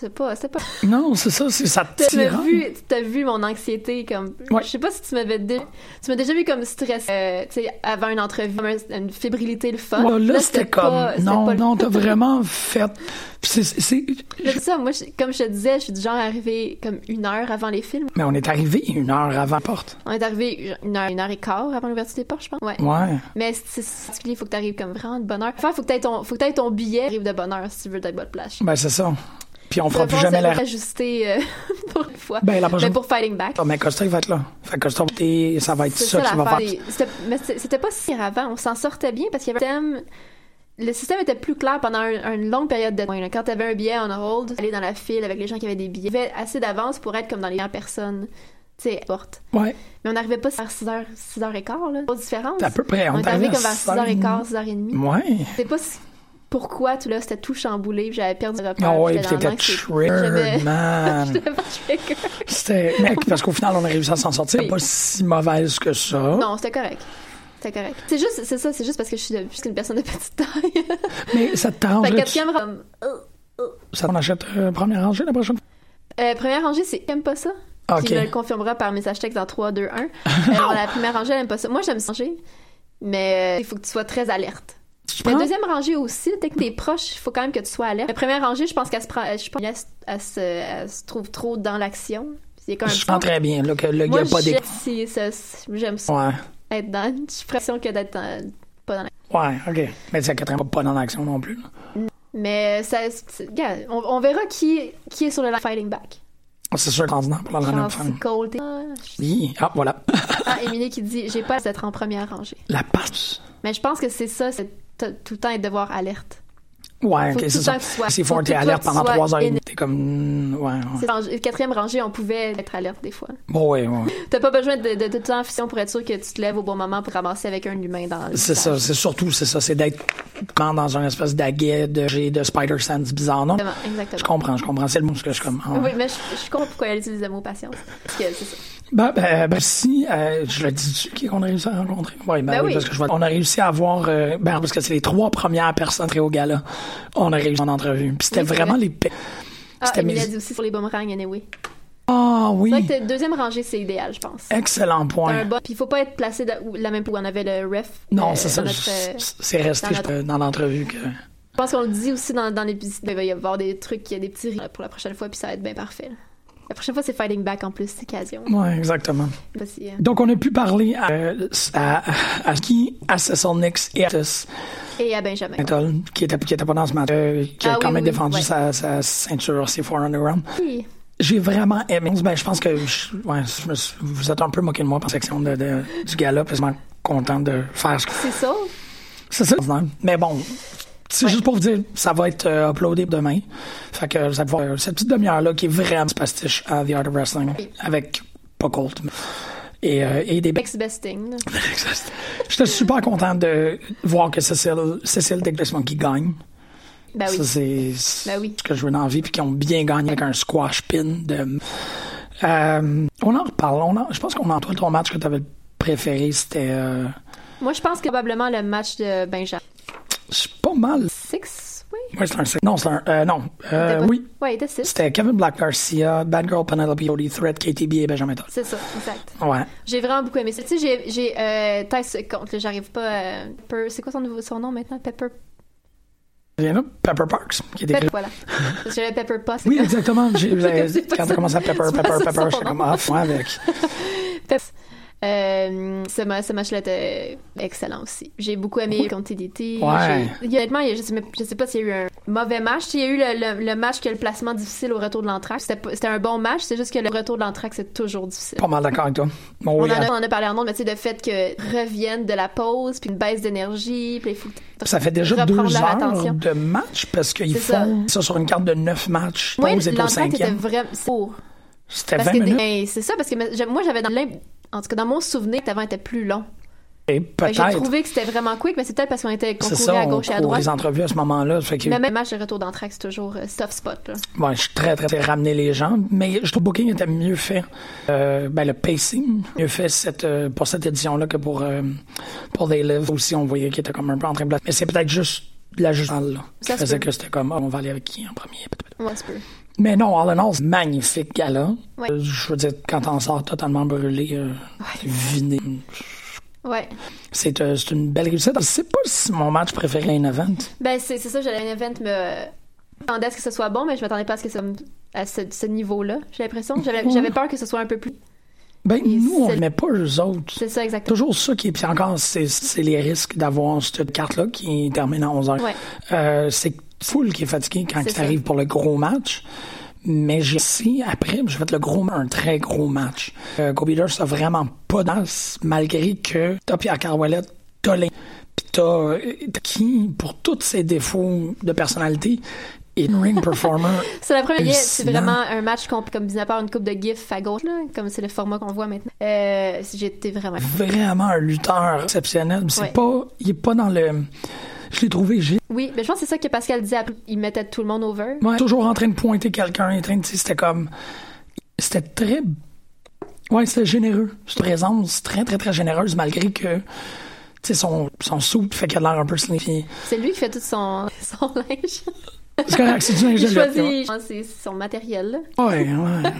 C'est pas. C'est pas. Non, c'est ça, c'est ça T'as vu, t'as vu mon anxiété comme. Ouais. Je sais pas si tu m'avais dé- tu m'as déjà vu comme stress, euh, tu sais, avant une entrevue, comme un- une fébrilité le fun. Ouais, là, c'était comme. pas- non, pas non, t'as vraiment fait. C'est, c'est- ça, moi, je- comme je te disais, je suis du genre arrivé comme une heure avant les films. Mais on est arrivé une heure avant la porte. On est arrivé une heure, une heure et quart avant l'ouverture des portes, je pense. Ouais. Ouais. Mais c'est particulier, il faut que t'arrives comme vraiment de bonne heure. Enfin, faut que t'aies ton, faut que ton billet, arrive de bonne heure si tu veux d'être bonne place. Ben, c'est ça. Puis on fera plus jamais l'air. ajuster euh, pour une fois. Ben, la prochaine Mais pour Fighting Back. Mais Costa, il va être là. Fait Costa, ça va être C'est ça, ça qui va faire. des- c'était- Mais c'était pas si avant. On s'en sortait bien parce qu'il y avait un thème. Le système était plus clair pendant un- une longue période de temps. Quand t'avais un billet on hold, aller dans la file avec les gens qui avaient des billets, il y avait assez d'avance pour être comme dans les dernières personnes. Tu sais, porte. Ouais. Mais on n'arrivait pas vers 6h, 6h15, là. Pas de différence. C'est à peu près. On, On est arrivé comme à vers 6h15, 6h30. Ouais. Sais pas si- pourquoi tout là, c'était tout chamboulé, j'avais perdu le repère. Ah ouais, puis puis t'étais triggered, man. C'était. Mec, parce qu'au final, on a réussi à s'en sortir. Oui. Pas si mauvaise que ça. Non, c'était correct. C'était correct. C'est juste, c'est ça, c'est juste parce que je suis de- plus qu'une personne de petite taille. Mais ça te Fait t'arrangerait. quatrième rang- euh, Ça qu'on achète euh, première rangée la prochaine? Fois? euh, première rangée, c'est aime pas ça. Ah, Qui me le confirmera par message texte dans 3, 2, 1. Euh, la première rangée, elle aime pas ça. Moi, j'aime ça. Mais euh, il faut que tu sois très alerte. Prends... deuxième rangée aussi, dès que t'es proche, il faut quand même que tu sois alerte. La première rangée, je pense qu'elle se prend, je pense qu'elle se- elle se, elle se trouve trop dans l'action. C'est Je sens très bien là, que le Moi, gars pas des... j'aime si- ça- j'aime ça, Ouais. être dans. J'ai l'impression que d'être dans- pas dans la... Ouais, OK. Mais c'est Catherine pas dans l'action non plus. là. Mais ça, regarde, on, on verra qui, qui est sur le fighting back. C'est sûr ordinaire pour la dernière Chancy femme. T'es- Ah, Oui. Ah, voilà. Ah, Émilie qui dit J'ai pas d'être en première rangée. La passe. Mais je pense que c'est ça, c'est t- tout le temps être devoir alerte. Ouais, Faut ok, tout c'est ça. temps que tu sois- S'il faut faut que t'es alerte pendant trois heures t'es comme... Ouais, ouais. Rangée- Quatrième rangée, on pouvait être alerte des fois. Bon, ouais, ouais. T'as pas besoin de, de, de tout le temps en fusion pour être sûr que tu te lèves au bon moment pour ramasser avec un humain dans le C'est ça, c'est surtout, c'est ça, c'est d'être dans un espèce d'aguet de, de spider sense bizarre, non? Exactement, exactement. Je comprends, je comprends. C'est le mot que je comme. ah ouais. Oui, mais je, je comprends pourquoi elle utilise le mot patience. Parce que c'est ça. Ben, ben, ben, si, euh, je le dis-tu qui qu'on a réussi à rencontrer? Ouais, ben, Ben oui, oui. parce que je vois, on a réussi à avoir, euh, ben, parce que c'est les trois premières personnes très au gala. On a réussi en entrevue. Puis c'était Oui, vraiment vrai. les, Ah, Émilie mes- a dit aussi sur les boomerangs, anyway. Ah, oui. C'est vrai que deuxième rangée, c'est idéal, je pense. Excellent point. un bon... Puis il faut pas être placé de... la même où on avait le ref. Non, euh, c'est ça. C'est resté dans notre- je- dans l'entrevue que. Je pense qu'on le dit aussi dans, dans l'épisode. Il va y avoir des trucs, il y a des petits rires pour la prochaine fois, puis ça va être bien parfait. là. La prochaine fois, c'est Fighting Back en plus, c'est occasion. Ouais, exactement. Euh, Donc, on a pu parler à, à, à, qui? À Cecil Nix et à Et à Benjamin. Qui était, qui était pas dans ce match, euh, qui a Ah quand oui, même oui, défendu ouais. sa, sa ceinture C4 Underground. Oui. J'ai vraiment aimé. Ben, je pense que je- ouais, je me suis- vous êtes un peu moqué de moi par section de, de- du gala, que je suis content de faire ce que C'est ça. c'est ça. Mais bon, c'est juste pour vous dire, ça va être euh, uploadé demain. Fait que vous allez voir euh, cette petite demi-heure-là qui est vraiment pastiche à The Art of Wrestling, avec pas Colt. Et, euh, et des Next best thing. là. J'étais super content de voir que Cécile, Cécile qui gagne. Ben oui. Ça, c'est Ben oui. ce que je veux dans la vie, puis qui ont bien gagné avec un squash pin. De... Euh, on en reparle. On en- je pense qu'on en toi, ton match que tu avais préféré, c'était. Euh, Moi, je pense que probablement le match de Benjamin. C'est pas mal. Six, oui. Ouais, c'est un six. Non, c'est un. Euh, non. Euh, oui. Il était six. C'était Kevin Black Garcia, Bad Girl Penelope Cody, Threat, KTB et Benjamin Todd. C'est ça, exact. Ouais. J'ai vraiment beaucoup aimé ça. Tu sais, j'ai, j'ai euh, Tyson contre, j'arrive pas à... Pepper- c'est quoi son, nouveau, son nom maintenant? Pepper... Pepper Parks, qui est écrit. voilà. Parce que j'avais Pepper c'est Oui, exactement. J'ai- Quand ça. t'as commencé à Pepper, Pepper, Pepper, j'étais comme off, ouais, avec. Euh, ce, ce match-là était excellent aussi. J'ai beaucoup aimé contre TDT. Ouais. Honnêtement, il y a- je, je sais pas s'il y a eu un mauvais match. Il y a eu le, le- le match qui a le placement difficile au retour de l'entraque. C'était un bon match, c'est juste que le retour de l'entraque, c'est toujours difficile. Pas mal d'accord avec toi. Bon, On oui, en, a, on en a parlé en nom, mais tu sais, le fait que reviennent de la pause, puis une baisse d'énergie, puis il faut Ça fait déjà deux heures attention. de match parce qu'ils C'est ça. font ça. sur une carte de neuf matchs. Au l'entraque était vraiment c'est court. C'était Parce 20 que des- minutes. ben, c'est ça, parce que moi, j'avais dans en tout cas, dans mon souvenir, que avant était plus long. Que J'ai trouvé que c'était vraiment quick, mais c'est peut-être parce qu'on était courait ça, à gauche et à droite. les entrevues à ce moment-là. Que, Mais même match de retour d'entraque, c'est toujours euh, soft spot. Là. ouais, je suis très, très, très ramener les gens. Mais je trouve que booking était mieux fait. Euh, ben, le pacing, mieux fait cette, euh, pour cette édition-là que pour, euh, pour They Live. Aussi, on voyait qu'il était comme un peu en train de. Mais c'est peut-être juste l'ajustement là qui Ça faisait que c'était comme, ah, on va aller avec qui en premier. Ouais, c'est. Mais non, all in all, c'est magnifique gala. Ouais. Euh, Je veux dire, quand on sort totalement brûlé, euh, viné, Ouais. c'est euh, c'est une belle réussite. Je sais pas si mon match préféré est un event. Ben, c'est c'est ça, j'allais un event, me m'attendais à ce que ce soit bon, mais je m'attendais pas à ce que ça me- à ce, ce niveau-là, j'ai l'impression. J'avais j'avais peur que ce soit un peu plus. Ben, Et nous, on c'est- met pas eux autres. C'est ça, exactement. Toujours ça qui est. Puis encore, c'est c'est les risques d'avoir cette carte-là qui termine à 11h. Ouais. Euh, c'est full qui est fatigué quand C'est ça ça. arrive pour le gros match. Mais j'ai aussi, après, j'ai fait le gros, un très gros match. Euh, Go Beaters a vraiment pas d'as, malgré que t'as Pierre Carwellet, t'as les, pis t'as, euh, t'as qui, pour tous ses défauts de personnalité, est une ring performer. C'est la première. C'est vraiment un match comme disait par une coupe de gifs à gauche, là, comme c'est le format qu'on voit maintenant. Euh, J'étais vraiment. vraiment un lutteur exceptionnel. C'est Ouais. pas, il est pas dans le, je l'ai trouvé, j'ai Oui, mais je pense que c'est ça que Pascal disait. Il mettait tout le monde over. Ouais, toujours en train de pointer quelqu'un, en train de, c'était comme, c'était très, ouais, c'était généreux. Cette présence très, très, très généreuse, malgré que, tu sais, son, son soupe fait qu'elle a l'air un peu sniffy. C'est lui qui fait tout son, son linge. C'est correct, c'est du linge de choisit c'est son matériel. là. Ouais, ouais.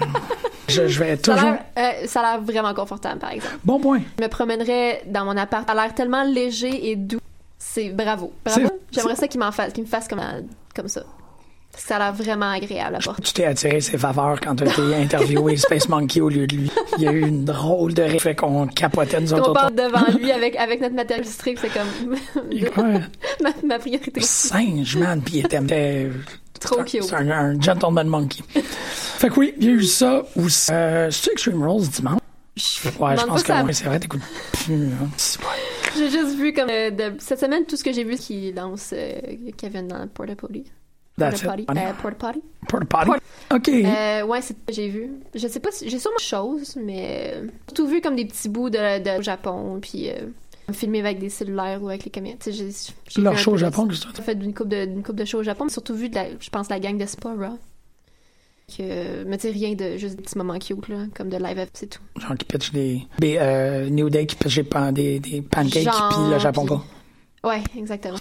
je, je vais Ça a toujours, l'air euh, ça a l'air vraiment confortable, par exemple. bon point. Je me promènerais dans mon appart. Ça a l'air tellement léger et doux. C'est bravo. Bravo. J'aimerais ça qu'il m'en fasse, qu'il me fasse comme, comme ça. Parce que ça a l'air vraiment agréable à. Tu t'es attiré ses faveurs quand tu as été interviewé Space Monkey au lieu de lui. Il y a eu une drôle de ré- fait qu'on capotait nous autres. on parle devant lui avec, avec notre matériel illustré, c'est comme ma, ma priorité. Singe, man, puis il était, Trop c'est un- cute. C'est un, un gentleman monkey. fait que oui, il y a eu ça aussi. Euh, c'est Extreme Rules dimanche? Ouais, je pense que ça. oui, c'est vrai, t'écoutes plus. hein. J'ai juste vu comme euh, de- cette semaine tout ce que j'ai vu qui lance euh, Kevin dans Porta Potty. That's Porta. Potty. Euh, Porta Potty. Porta potty. OK. Euh, ouais, c'est ce que j'ai vu. Je sais pas si j'ai sûrement chose, mais euh, tout vu comme des petits bouts de, de Japon, puis filmé avec des cellulaires ou avec les caméras. J'ai- j'ai Leur show au Japon, ça. J'ai fait d'une coupe de d'une coupe de show au Japon, mais surtout vu de la, je pense la gang de Spora. Que, mais tu sais, rien de juste des petits moments cute là, comme de live c'est tout. Genre qui pitch des. des euh, New Day qui pitch des, pan- des, des pancakes, puis le Japon puis- pas. Ouais, exactement.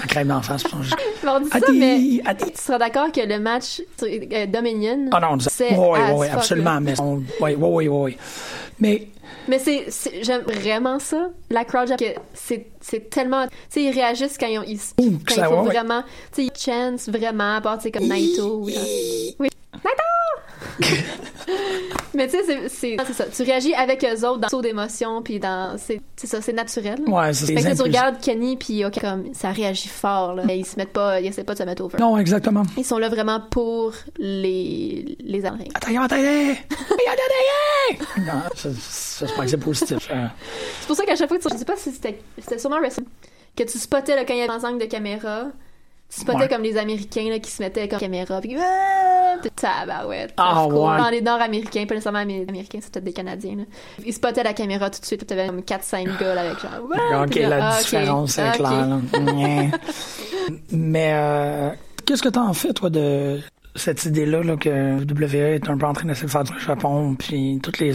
La crème d'en face. on dit ça, mais tu seras d'accord que le match euh, Dominion, Ah non, on c'est Oui, oui, absolument. Mais oui, oui, oui. Mais Mais c'est, j'aime vraiment ça. La crowd, c'est, c'est tellement, tu sais, ils réagissent quand ils, ils- Ouh, quand ça il faut va, ouais. vraiment, tu sais, ils chance vraiment, à part, tu sais, comme Naito. Oui. Naito! Mais tu sais, c'est, c'est, ça. Tu réagis avec eux autres dans le saut d'émotion, puis dans, c'est, ça, c'est naturel. ouais, c'est Fait que là, tu regardes Kenny, puis ok, comme, ça réagit fort, là. Ils se mettent pas, ils essaient pas de se mettre over. Non, exactement. Ils sont là vraiment pour les, les arènes. Attends, attends, attends! Non, ça- ça, j'espère que c'est positif. Euh, C'est pour ça qu'à chaque fois, tu- je sais pas si c'était, c'était sûrement wrestling, que tu spottais là, quand il y avait un angle de caméra, tu spottais Ouais. comme les Américains là, qui se mettaient comme caméra, puis ah, tabarouette. Ah, ouais. Dans les Nord-Américains, pas nécessairement amé- Américains, c'était des Canadiens. Là. Ils spottaient la caméra tout de suite, t'avais comme 4-5 gars là, avec genre. ouais, ok, là, la ah, différence, c'est ok. clair. là. Nyeh. Mais euh, qu'est-ce que t'en fais, toi, de cette idée-là là, que WWE est un peu en train de faire du Japon, puis toutes les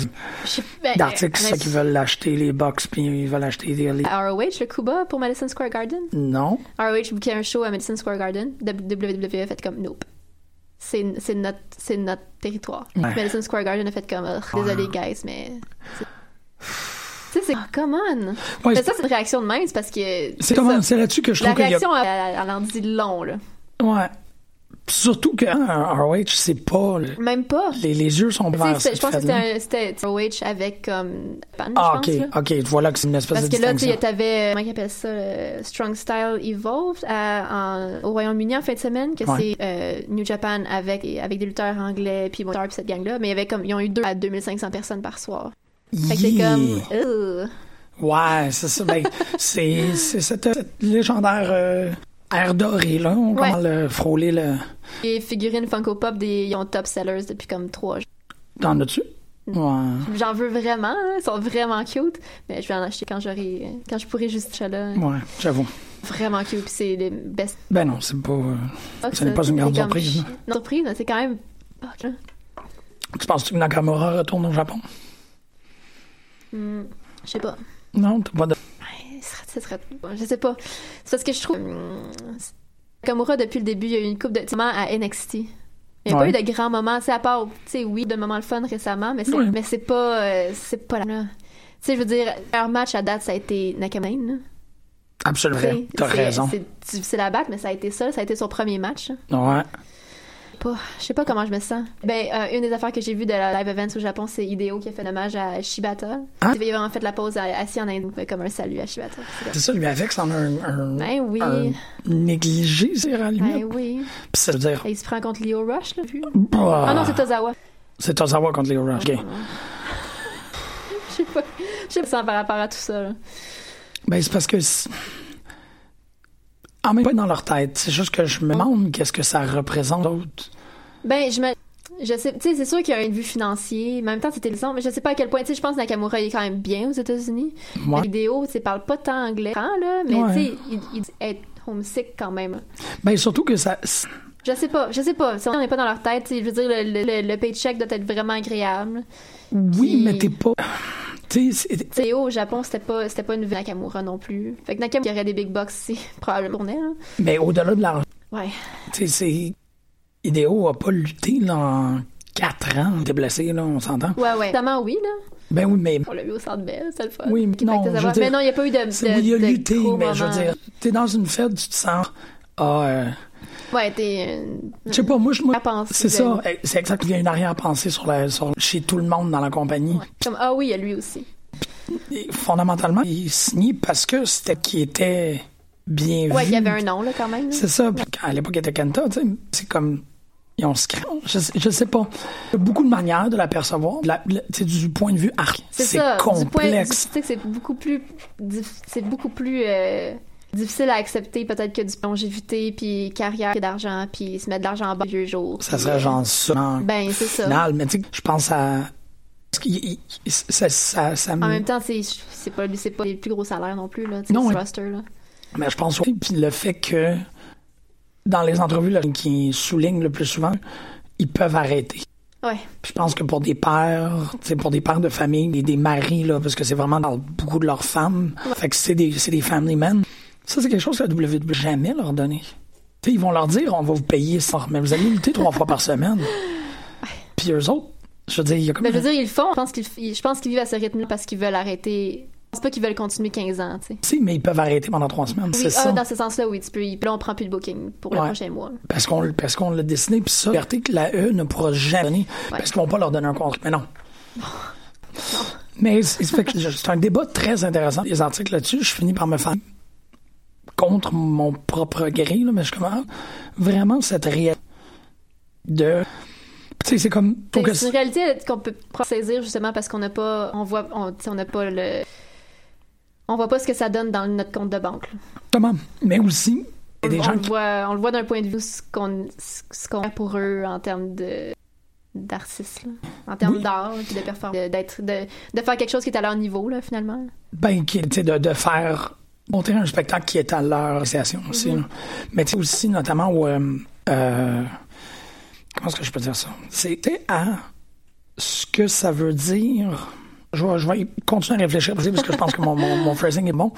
ben, d'articles mais ça, qui veulent acheter les box, puis ils veulent acheter des... les- ROH, le Cuba pour Madison Square Garden? Non. ROH booké un show à Madison Square Garden. WWE a fait comme nope. C'est notre, territoire. Ouais. Madison Square Garden a fait comme Ugh, désolé guys, mais. c'est- Tu sais, c'est. Oh, come on! Ouais, mais ça, c'est une réaction de même, c'est parce que. c'est comment? ça. C'est là-dessus que je La trouve qu'il y a... réaction, elle, elle en dit long, là. Ouais. Surtout que hein, ROH, c'est pas... Même pas. Les, les yeux sont c'était- je pense que c'était un- ROH avec comme. Pan, Ah, ok, pense, là. ok. Voilà que c'est une espèce Parce de que là, tu distinction. t'avais, comment ils appellent ça, Strong Style Evolved à- en- au Royaume-Uni en fin de semaine, que Ouais. c'est euh, New Japan avec, avec des lutteurs anglais, puis bon, puis cette gang-là, mais il y avait comme, ils ont eu deux à 2500 personnes par soir. Fait que c'est comme, Ugh. Ouais, c'est ça. Ben, c'est c'est cette, cette légendaire euh, air doré, là. On Ouais. comment le frôler le... Les figurines Funko Pop, des, ils ont top sellers depuis comme trois jours. T'en as-tu? Mm. Ouais. J'en veux vraiment, hein, ils sont vraiment cute, mais je vais en acheter quand j'aurai, quand je pourrai juste ça là. Ouais, j'avoue. Vraiment cute, puis c'est les best. Ben non, c'est pas... euh, Ce n'est pas une grande comme- surprise, là. Non, surprise, c'est quand même. là. Tu penses que Nakamura retourne au Japon? Hmm, je sais pas. Non, t'as pas de... Ce serait- je sais pas. C'est parce que je trouve. hum, Kamura, depuis le début, il y a eu une coupe de moments à NXT. Il n'y a Ouais. pas eu de grands moments. Sais, à part, tu sais, oui, de moments le fun récemment, mais c'est, Ouais. mais c'est pas, euh, c'est pas là. Tu sais, je veux dire, leur match à date, ça a été Nakamura. là. Absolument. T'as c'est- raison. C'est difficile à battre, mais ça a été ça. Ça a été son premier match. Ouais. Pas, je sais pas comment je me sens. Ben, euh, une des affaires que j'ai vues de la live events au Japon, c'est Hideo qui a fait un hommage à Shibata. Ah. Il a vraiment fait la pause assis en Inde, comme un salut à Shibata. C'est ça, lui, avec, c'en a un, un, Ben oui. un négligé, c'est à. Ben oui. Puis ça veut dire... Et il se prend contre Leo Rush, là, vu? bah, Ah non, c'est Tozawa. C'est Tozawa contre Leo Rush. OK. Je sais pas. Je sais pas par rapport à tout ça, là. Ben, c'est parce que... En même temps, dans leur tête. C'est juste que je me demande qu'est-ce que ça représente d'autre. Ben, je me. Je sais, tu sais, c'est sûr qu'il y a un but financier. En même temps, c'était le son, mais je sais pas à quel point, tu sais, je pense que Nakamura il est quand même bien aux États-Unis. Moi, La vidéo, tu parle pas tant anglais, hein, là, mais Ouais. tu sais, il, il être homesick quand même. ben, surtout que ça... Je sais pas, je sais pas. Si on n'est pas dans leur tête, tu sais, je veux dire, le, le, le paycheck doit être vraiment agréable. Oui, Puis- mais t'es pas... C'est- au Japon, c'était pas, c'était pas une Nakamura non plus. Fait que Nakamura, aurait des big box ici, probablement tournait, là. mais au-delà de l'argent, Ouais. tu c'est... Idéo a pas lutté là, en quatre ans. T'es blessé, là, on s'entend? Ouais, ouais. Évidemment, oui, là. Ben oui, mais. On l'a vu au Centre Bell, c'est le fun. Oui, mais Qui non, je dire, Mais non, il n'y a pas eu de, de, c'est- oui, il a lutté, mais je veux dire, t'es dans une fête, tu te sens. Ah, euh, Ouais, t'es... je sais pas, moi, je. C'est ça, eh, c'est exact. Il y a une arrière-pensée sur la, sur, chez tout le monde dans la compagnie. Comme, ah oui, il y a lui aussi. Fondamentalement, il signait parce que c'était qui était bien Ouais, vu. il y avait un nom, là, quand même. C'est ça. Puis à l'époque, il était Kenta, tu sais. C'est comme. Ils ont scrap. Je, je sais pas. Il y a beaucoup de manières de l'apercevoir. La- la- du point de vue art. C'est complexe. beaucoup plus, c'est beaucoup plus euh, difficile à accepter peut-être que du longévité puis carrière d'argent puis se mettre de l'argent en bas vieux jours. Ça serait genre ça. en Ben c'est ça. Final, mais tu sais, je pense à. ça, ça, ça me- En même temps, c'est pas c'est pas les plus gros salaires non plus là. Non, ce roster là. Mais je pense aussi, puis le fait que dans les entrevues là, qui soulignent le plus souvent, ils peuvent arrêter. Ouais. Puis je pense que pour des pères, pour des pères de famille et des maris, là, parce que c'est vraiment dans beaucoup de leurs femmes, fait que c'est des, c'est des family men. Ça, c'est quelque chose que la WWE jamais leur donner. Ils vont leur dire, on va vous payer ça, mais vous allez lutter trois fois par semaine. Puis eux autres, je veux dire, il y a comme... Mais Ben, je veux dire, ils le font. Je pense qu'ils je pense qu'ils vivent à ce rythme parce qu'ils veulent arrêter. Je pense pas qu'ils veulent continuer 15 ans, tu sais. Si, mais ils peuvent arrêter pendant trois semaines, Oui, c'est ah, ça. dans ce sens-là, oui, tu peux. Puis là, on prend plus le booking pour le prochain mois. Parce qu'on parce qu'on l'a dessiné, puis ça, liberté que la E ne pourra jamais donner, parce qu'ils vont pas leur donner un contrat. Mais non. Mais c'est un débat très intéressant. Les articles là-dessus, je finis par me faire contre mon propre gré, là, mais je commence vraiment cette réalité de. Tu sais, c'est comme. que C'est une réalité qu'on peut saisir justement parce qu'on n'a pas, on voit, on n'a pas le, on voit pas ce que ça donne dans notre compte de banque. Exactement. Mais aussi, il y a des on, gens le qui. voit, on le voit d'un point de vue ce qu'on, ce qu'on pour eux en termes de d'artistes, en termes Oui. d'art puis de performance, de- d'être, de, de faire quelque chose qui est à leur niveau là finalement. Ben, qui, tu sais, de, de faire monter un spectacle qui est à leur association aussi. Mhm. Mais tu aussi, notamment, où, euh, euh, comment est-ce que je peux dire ça? Sais, à ce que ça veut dire. Je vais, je vais continuer à réfléchir aussi, parce que je pense que mon, mon, mon phrasing est bon.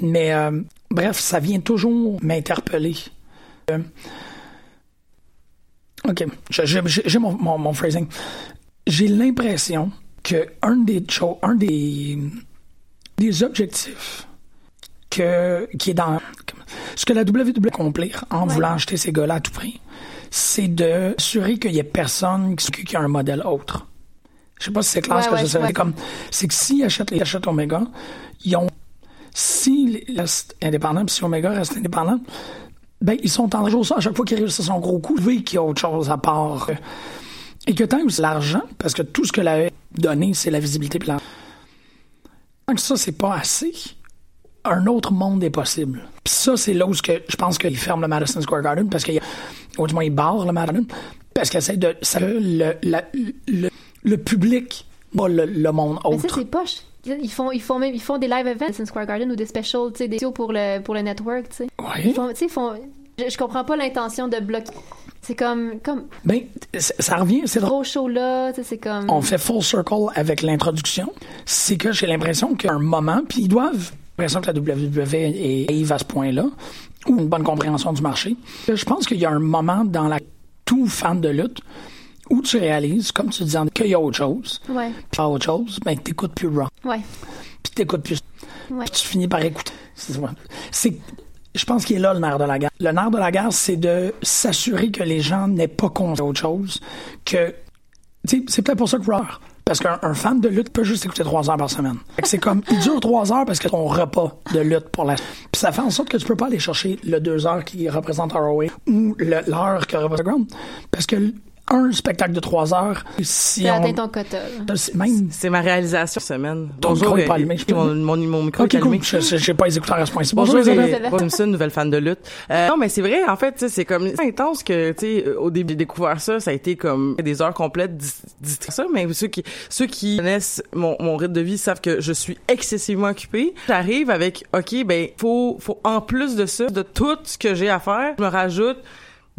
Mais euh, bref, ça vient toujours m'interpeller. OK, j'ai mon, mon, mon phrasing. J'ai l'impression que un des, un des, des objectifs que, qui est dans ce que la WWE accomplir en voulant acheter ces gars-là à tout prix, c'est de s'assurer qu'il y ait personne qui, qui a un modèle autre. Je sais pas si c'est clair Ouais, ce que ouais, je sais. comme, c'est que s'ils achètent les achètent Omega, ils ont, s'ils restent indépendants, puis si Omega reste indépendant, ben, ils sont en ça à chaque fois qu'ils réussissent son gros coup, oui, qu'il y a autre chose à part. euh, et que tant que c'est l'argent, parce que tout ce que la E a donné, c'est la visibilité puis. Tant que ça, c'est pas assez, un autre monde est possible. Puis ça, c'est là où que je pense qu'ils ferment le Madison Square Garden, parce qu'il ou du moins, ils barrent le Madison, parce qu'ils essaient de, ça, le, la- le, le public, pas le, le monde Mais ça autre. c'est poche. Ils font, ils font même, ils font des live events Madison Square Garden ou des specials, tu sais, des shows pour le pour le network, tu sais. Oui. Ils font, ils font. Je, je comprends pas l'intention de bloquer. C'est comme, comme Ben, ça revient, c'est drôle. gros show là, c'est comme. on fait full circle avec l'introduction, c'est que j'ai l'impression qu'à un moment, puis ils doivent, l'impression que la WWE est arrive à ce point-là, ou une bonne compréhension du marché. Je pense qu'il y a un moment dans la tout fan de lutte où tu réalises, comme tu disais, qu'il y a autre chose. Ouais, Puis autre chose, ben t'écoutes plus rock, ouais, puis t'écoutes plus, ouais. puis tu finis par écouter. C'est, c'est- je pense qu'il est là le nerf de la guerre. Le nerf de la guerre, c'est de s'assurer que les gens n'aient pas conscience d'autre chose que c'est peut-être pour ça que Raw. Parce qu'un un fan de lutte peut juste écouter trois heures par semaine. C'est comme, il dure trois heures parce que ton repas de lutte pour la. Puis ça fait en sorte que tu peux pas aller chercher le deux heures qui représente ROA ou l'heure que représente Ground. Parce que un spectacle de trois heures, si T'as atteint ton quota. Même. C'est ma réalisation cette semaine. Ton micro est pas euh, allumé, je peux mon, le- mon, mon micro Ok, est allumé. cool. Je je- j'ai pas les écouteurs à ce point-ci. Bonjour, Isabelle. Isabelle. Simpson, nouvelle fan de lutte. Euh, non, mais c'est vrai, en fait, c'est comme intense que, tu sais, au début, j'ai découvert ça, ça a été comme des heures complètes ça, mais ceux qui, ceux qui connaissent mon, mon rythme de vie savent que je suis excessivement occupée. J'arrive avec, ok, ben, faut, faut, en plus de ça, de tout ce que j'ai à faire, je me rajoute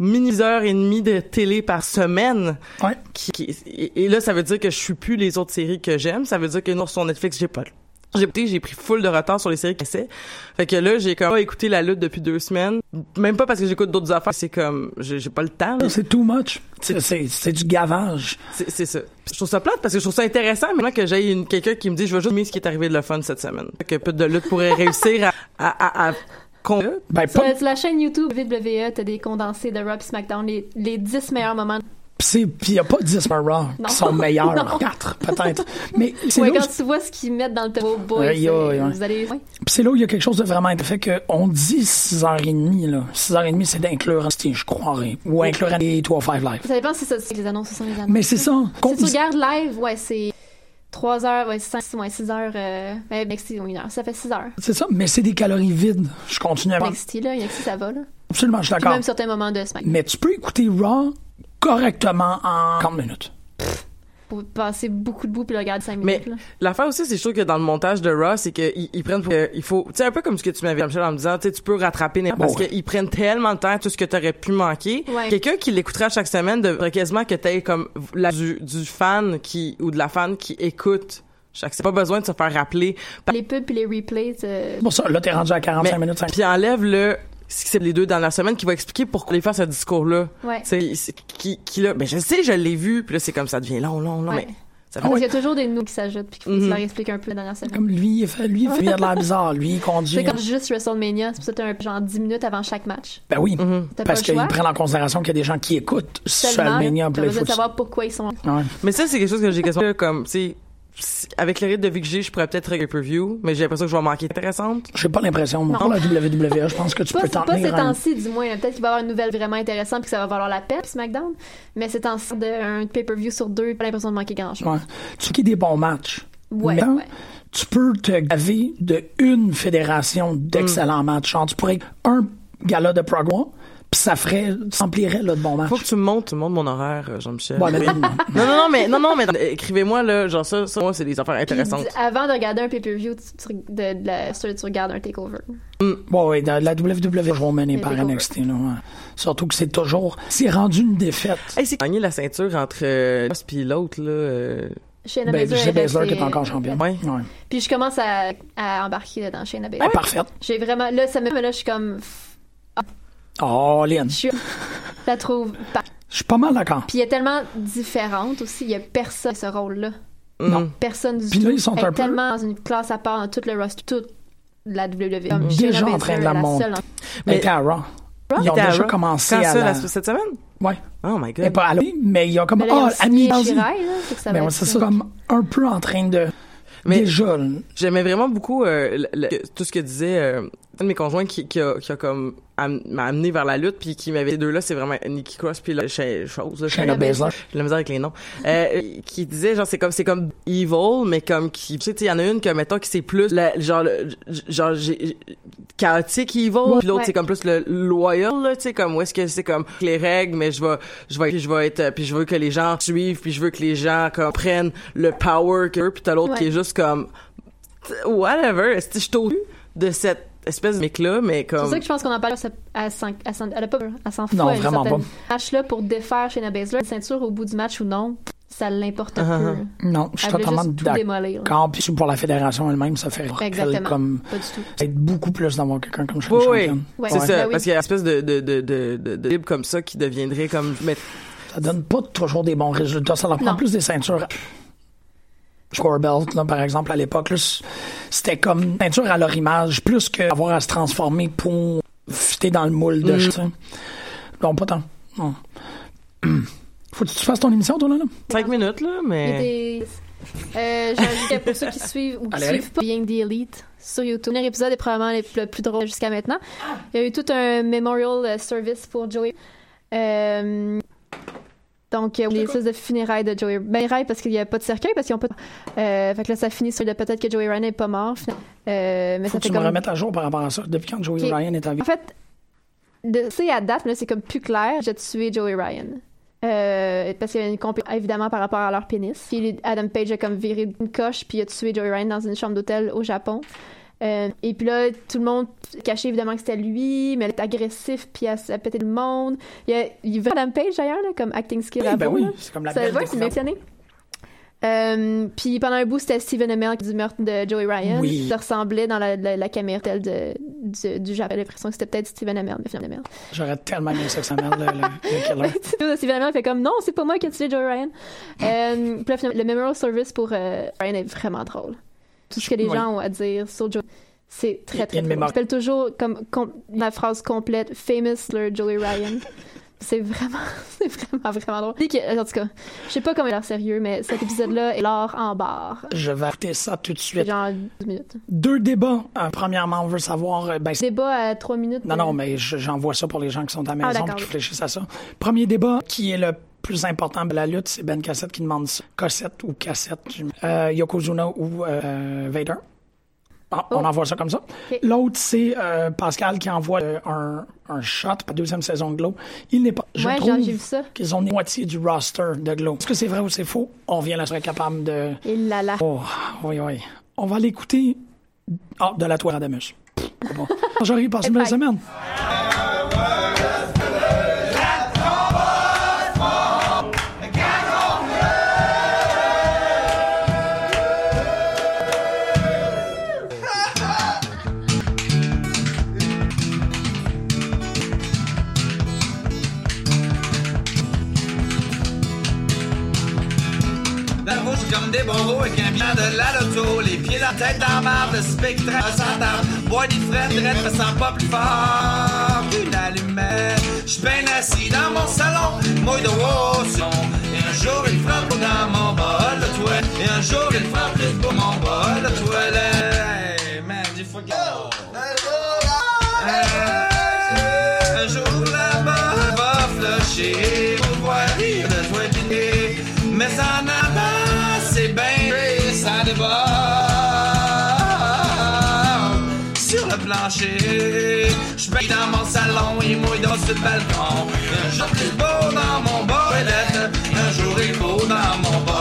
mini heures et demie de télé par semaine. Ouais. Qui, qui- et, et là, ça veut dire que je suis plus les autres séries que j'aime. Ça veut dire que non, sur Netflix, j'ai pas J'ai écouté, j'ai pris full de retard sur les séries qui essaient. Fait que là, j'ai comme pas écouté la lutte depuis deux semaines. Même pas parce que j'écoute d'autres affaires. C'est comme, j'ai pas le temps. C'est too much. C'est- du gavage. C'est ça. Je trouve ça plate parce que je trouve ça intéressant maintenant que j'ai quelqu'un qui me dit je veux juste aimer ce qui est arrivé de le fun cette semaine. Que peu de lutte pourrait réussir à à à, à con- Ben, Sur, pas, sur la chaîne YouTube WWE, t'as des condensés de Raw et SmackDown, les, les 10 meilleurs moments. c'est- puis il y a pas 10 Raw qui sont meilleurs. Non. 4, peut-être. Mais c'est Ouais, quand tu vois ce qu'ils mettent dans le Turbo Boy, Ouais, ouais, vous allez... c'est là où il y a quelque chose de vraiment fait que on dit 6h30 là. 6h30 c'est d'inclure je croirais ou inclure les 2 5 live. Ça dépend si ça, si les annonces sont les annonces. Mais c'est ça. Si tu regardes live, ouais, c'est 3 heures, ouais, 6, ouais, 6 heures, euh, ben, NXT, oui, une heure. Ça fait 6 heures. C'est ça, mais c'est des calories vides. Je continue à NXT, là, NXT, ça va, là. Absolument, je suis d'accord. même certains moments de SmackDown. Mais tu peux écouter Raw correctement en 40 minutes. Pour passer beaucoup de bout puis le regarder 5 Mais minutes, là. l'affaire aussi, c'est sûr que dans le montage de Raw, c'est qu'ils ils prennent pour, il faut, tu sais, un peu comme ce que tu m'avais dit, Michel, en me disant, tu sais, tu peux rattraper n'importe- parce Bon, qu'ils prennent tellement de temps tout ce que t'aurais pu manquer. Ouais. Quelqu'un qui l'écouterait chaque semaine devrait quasiment que t'aies comme la, du, du fan qui, ou de la fan qui écoute chaque, c'est pas besoin de se faire rappeler. Les pubs puis les replays, euh, C'est pour ça, là, t'es rendu à 45 Mais- minutes. 5. Puis enlève le, c'est les deux dernières semaines qui va expliquer pourquoi les faire ce discours-là. ouais. C'est, qui, qui là, ben je sais, je l'ai vu, puis là c'est comme ça devient long, long, long, Ouais. mais ça Ah fait Parce qu'il y a toujours des nous qui s'ajoutent puis qu'il faut Mhm. tu leur expliques un peu la dernière semaine. Comme lui, il fait, lui, il fait, il de l'air bizarre. Lui, il conduit. C'est comme juste WrestleMania, c'est pour ça que t'as un genre 10 minutes avant chaque match. Ben oui. Mhm. T'as Parce qu'ils prennent en considération qu'il y a des gens qui écoutent là, il besoin de savoir pourquoi ils sont là. Ouais. Mais ça, c'est quelque chose que j'ai quasiment comme, tu sais, si- avec le rythme de vie que j'ai, je pourrais peut-être regarder pay-per-view, mais j'ai l'impression que je vais manquer intéressante. J'ai pas l'impression. Moi, Non. pour la WWE, je pense que tu Pas, peux t'en pas ces un. temps-ci, du moins. Peut-être qu'il va y avoir une nouvelle vraiment intéressante puis que ça va valoir la peine, SmackDown. Mais ces temps-ci, d'un pay-per-view sur deux, pas l'impression de manquer grand-chose. Ouais. Tu qui des bons matchs. Ouais, Mais ouais. Tu peux te gaver de une fédération d'excellents matchs. Genre, tu pourrais un gala de progrès, puis ça ferait, ça emplirait là, de bons matchs. Faut que tu me montes, tu me montes mon horaire, euh, Jean-Michel. Mais- non, non, non, mais, non, non, mais écrivez-moi, là, genre ça, ça, moi, c'est des affaires intéressantes. avant de regarder un pay-per-view, tu, tu- de, de la, sur- tu regardes un takeover. Bon, oui, dans la WWE, je vais mener Mais par. NXT. Là, ouais. Surtout que c'est toujours... C'est rendu une défaite. Hey, c'est gagné la ceinture entre euh, puis l'autre, là. euh, Shayna Ben, Baszler est qui est encore championne. Ouais. Ouais. Puis je commence à, à embarquer dans Shayna Baszler. est parfaite. J'ai vraiment... Là, ça me... là, je suis comme... Oh, Lynn. Je la trouve... pas- Je suis pas mal d'accord. Puis elle est tellement différente aussi. Il y a personne à ce rôle-là. Non. mm. Personne du Puis tout. là, ils sont Elle est un peu- tellement dans une classe à part dans tout le roster, toute la WWE. Comme Déjà en train de la la monter. seule en- Mais- était à Raw. Ils ont à déjà Raw. commencé Quand à ça, la... la- cette semaine? Ouais. Oh my god. pas allée, mais il y a comme... Mais là, ils Ah, ont Ami Mais c'est ça. ça, comme un peu en train de... Mais- Déjà, J'aimais vraiment beaucoup euh, le- le- tout ce que disait euh, un de mes conjoints qui, qui, a, qui a comme m'a amené vers la lutte puis qui m'avait les deux là c'est vraiment Nikki Cross puis la chose Shayna Baszler. la misère avec les noms euh, qui disait genre c'est comme c'est comme evil mais comme qui tu sais il y en a une que mettons qui c'est plus la- genre le- genre j'ai- chaotique evil puis l'autre Ouais. c'est comme plus le loyal là tu sais comme où est-ce que c'est comme les règles mais je vais je vais je vais être puis je veux que les gens suivent puis je veux que les gens comme prennent le power que puis t'as l'autre Ouais. qui est juste comme whatever est-ce que je de cette espèce de mec là mais C'est comme pour ça que je pense qu'on en parle à, à, 100 à 100 elle a pas peur, à 100 fois. Non, vraiment pas. match là pour défaire Shayna Baszler, une ceinture au bout du match ou non, ça l'importe Ah, ah, peu. non, je suis totalement d'accord. puis pour la fédération elle-même, ça fait elle Exactement. comme Pas du tout. ça aide beaucoup plus d'avoir quelqu'un comme oui, championne. oui. Ouais. c'est Ouais. ça Ben oui. parce qu'il y a une espèce de de de de de, de libre comme ça qui deviendrait comme mais Ça donne pas toujours des bons résultats. Ça leur prend plus des ceintures. Score belt, là, par exemple, à l'époque, c'était comme une ceinture à leur image, plus qu'avoir à se transformer pour fitter dans le moule de. Mm. Non, pas tant. Non. Faut que tu fasses ton émission, toi, là? là? cinq minutes là mais Euh, J'ajoute que pour ceux qui suivent ou qui Allez, allez. suivent pas Being the Elite sur YouTube, le dernier épisode est probablement le plus, le plus drôle jusqu'à maintenant. Il y a eu tout un memorial euh, service pour Joey. Euh, donc, euh, les espèces de funérailles de Joey. Ben, funérailles parce qu'il n'y a pas de cercueil, parce qu'ils ont pas. de- Euh, fait que là, ça finit sur le peut-être que Joey Ryan n'est pas mort. Euh, mais Faut ça que fait tu me comme. remettes à jour par rapport à ça. Depuis quand Joey. Ryan est en vie? En fait, de c'est à date, mais là, c'est comme plus clair. J'ai tué Joey Ryan. Euh, parce qu'il y a une compé évidemment par rapport à leur pénis. Puis Adam Page a comme viré une coche puis il a tué Joey Ryan dans une chambre d'hôtel au Japon. Euh, et puis là, tout le monde cachait évidemment que c'était lui, mais elle est agressif puis elle, a pété le monde. Il y a, il Adam Page d'ailleurs, là, comme acting skill Oui, à ben vous, oui, c'est comme la Ça va, c'est mentionné. Euh, puis pendant un bout, c'était Stephen Amell du meurtre de Joey Ryan. Oui. Ça ressemblait dans la, la, la caméra telle de, du, du J'avais l'impression que c'était peut-être Stephen Amell, mais finalement Amell. J'aurais tellement aimé ça que ça le, le, le killer. Stephen Amell fait comme non, c'est pas moi qui ai tué Joey Ryan. Euh, puis là, le memorial service pour euh, Ryan est vraiment drôle. Tout ce que les Oui. gens ont à dire sur Joey. C'est très, très, très bon. Je fais toujours comme, com- la phrase complète Famous le Joey Ryan. C'est vraiment, c'est vraiment, vraiment drôle. En tout cas, je sais pas comment il a l'air sérieux, mais cet épisode-là est l'art en barre. Je vais écouter ça tout de suite. Genre 12 minutes. Deux débats. Euh, premièrement, on veut savoir. euh, Ben, Débat à 3 minutes. non, euh, non, mais je- j'envoie ça pour les gens qui sont à la Ah, maison et qui réfléchissent à ça. Premier débat, qui est le plus important de la lutte, c'est Ben Cassette qui demande ça. Cassette ou Cassette, euh, Yokozuna ou euh, Vader. Ah, On Oh. envoie ça comme ça. L'autre, c'est euh, Pascal qui envoie euh, un, un shot pour la deuxième saison de Glow. Il n'est pas. Je Ouais, trouve qu'ils ont moitié du roster de Glow. Est-ce que c'est vrai ou c'est faux? On vient là, serait capable de. Et là là. Oh, oui, oui. On va l'écouter. Ah, de la toile Damus. Bon. J'arrive, passe une belle semaine. Les pieds la tête dans la marde, le spectre sa table. Bois des frères, drette, me sens pas plus fort qu'une allumette. J'suis bien assis dans mon salon, mouille de Wasson. Et un jour, il frappe dans mon bol de toilette. Et un jour, il frappe pour mon bol de toilette. Hey, man, Je paye dans mon salon et mouille dans ce balcon. Un jour il beau dans mon bol un jour il beau dans mon bol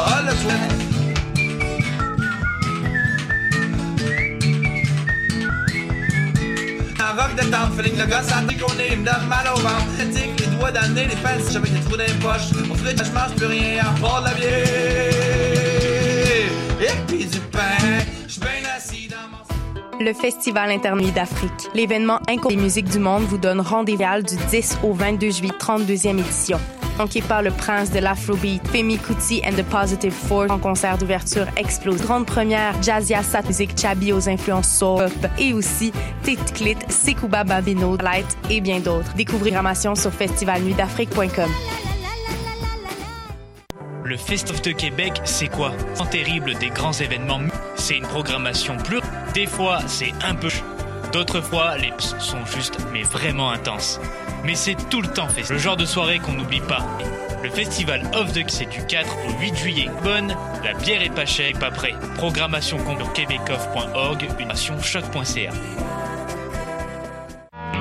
rock de temps, feeling le gosse à qu'on est, il me donne mal au ventre. Critique, les doigts d'année, les pinces, j'avais des trous dans les poches. Au frigo, je mange plus rien à part de la bière. Et puis du pain, Le Festival Internuit d'Afrique. L'événement incontournable des musiques du monde vous donne rendez-vous du 10 au 22 juillet, 32e édition. Manqué par le prince de l'Afrobeat, Femi Kuti and the Positive Force en concert d'ouverture explose. Grande première, Jazzia Sat Music Chabi aux influences soul et aussi Tite Clit, Sekouba Babino, Light et bien d'autres. Découvrez programmation sur festivalnuitdafrique.com. Le Festival de Québec, c'est quoi? Sans terrible des grands événements. C'est une programmation plus. Des fois, c'est un peu. D'autres fois, les ps sont juste, mais vraiment intenses. Mais c'est tout le temps fait. Le genre de soirée qu'on n'oublie pas. Le festival Off the c'est du 4 au 8 juillet. Bonne, la bière est pas chère, pas prêt. Programmation sur québecoff.org, une action choc.ca.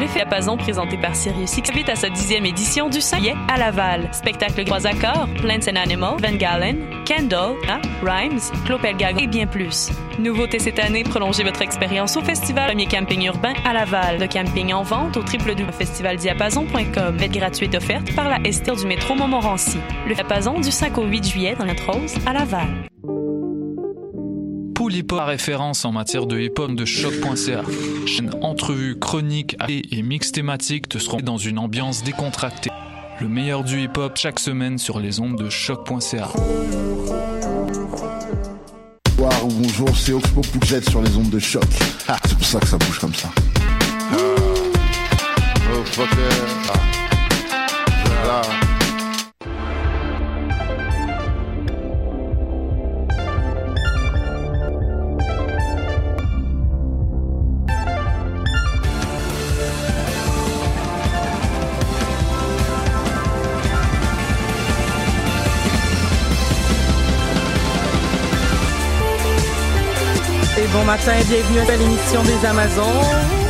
Le Diapason présenté par Sirius X invite à sa dixième édition du 5 juillet à Laval. Spectacle trois accords, Plants and Animals, Van Galen, Kendall, hein, Rhymes, Clopelgago et bien plus. Nouveauté cette année, prolongez votre expérience au festival Premier Camping Urbain à Laval. Le camping en vente au www.festivaldiapason.com. Fête gratuite offerte par la ST du métro Montmorency. Le Diapason du 5 au 8 juillet dans la Rose à Laval. Pool Hip Hop, référence en matière de hip hop de choc.ca. Chaîne entrevue, chronique et mix thématiques te seront dans une ambiance décontractée. Le meilleur du hip hop chaque semaine sur les ondes de choc.ca. Bonsoir ou bonjour, c'est Oxpo Poukjet sur les ondes de choc. Ah, c'est pour ça que ça bouge comme ça. Oh, fucker. Ah. Matin, bienvenue à l'émission des Amazones.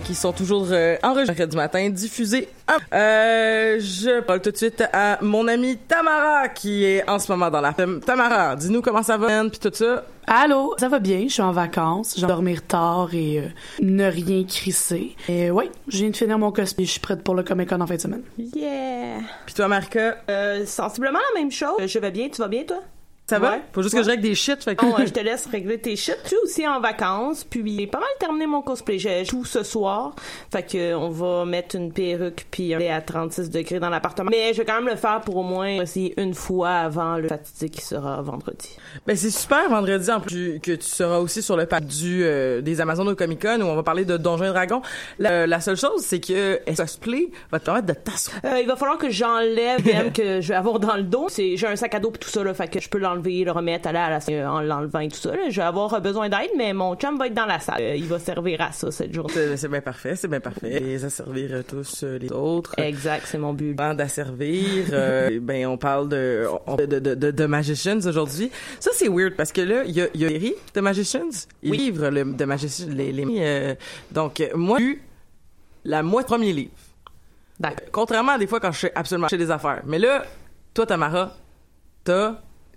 Qui sont toujours euh, enregistrés du matin, diffusés. Euh, je parle tout de suite à mon amie Tamara qui est en ce moment dans la. Tamara, dis-nous comment ça va puis tout ça. Allô, ça va bien, je suis en vacances, je vais dormir tard et euh, ne rien crisser. Et ouais, je viens de finir mon cosplay, je suis prête pour le Comic Con en fin de semaine. Yeah! Puis toi, Marca? Euh, sensiblement la même chose. Je vais bien, tu vas bien, toi? Ça va? Ouais. Faut juste Ouais. que je règle des shit. Fait que... Oh, ouais, je te laisse régler tes shit. Je suis aussi en vacances, puis j'ai pas mal terminé mon cosplay. J'ai tout ce soir. Fait que on va mettre une perruque puis aller à 36 degrés dans l'appartement. Mais je vais quand même le faire pour au moins essayer une fois avant le fatidique qui sera vendredi. Ben c'est super vendredi en plus que tu seras aussi sur le pack du euh, des Amazones au Comic Con où on va parler de Donjons et Dragons. La, la seule chose c'est que euh, cosplay va te permettre de t'asseoir. Euh, il va falloir que j'enlève même que je vais avoir dans le dos. C'est j'ai un sac à dos pis tout ça là, fait que je peux l'enlever, le remettre, aller à la euh, en l'enlevant et tout ça. là. Je vais avoir euh, besoin d'aide, mais mon chum va être dans la salle. Euh, il va servir à ça cette journée. C'est bien parfait, c'est bien parfait. Les asservir euh, tous les autres. Exact, c'est mon but. Avant d'asservir, euh, ben on parle de on- de de, de, de Magicians aujourd'hui. Ça c'est weird parce que là il y a il y a série de Magicians, ils livrent le de Magicians les, les euh, donc moi la moitié premier livre. D'accord. Contrairement à des fois quand je fais absolument chez des affaires. Mais là, toi Tamara, t'as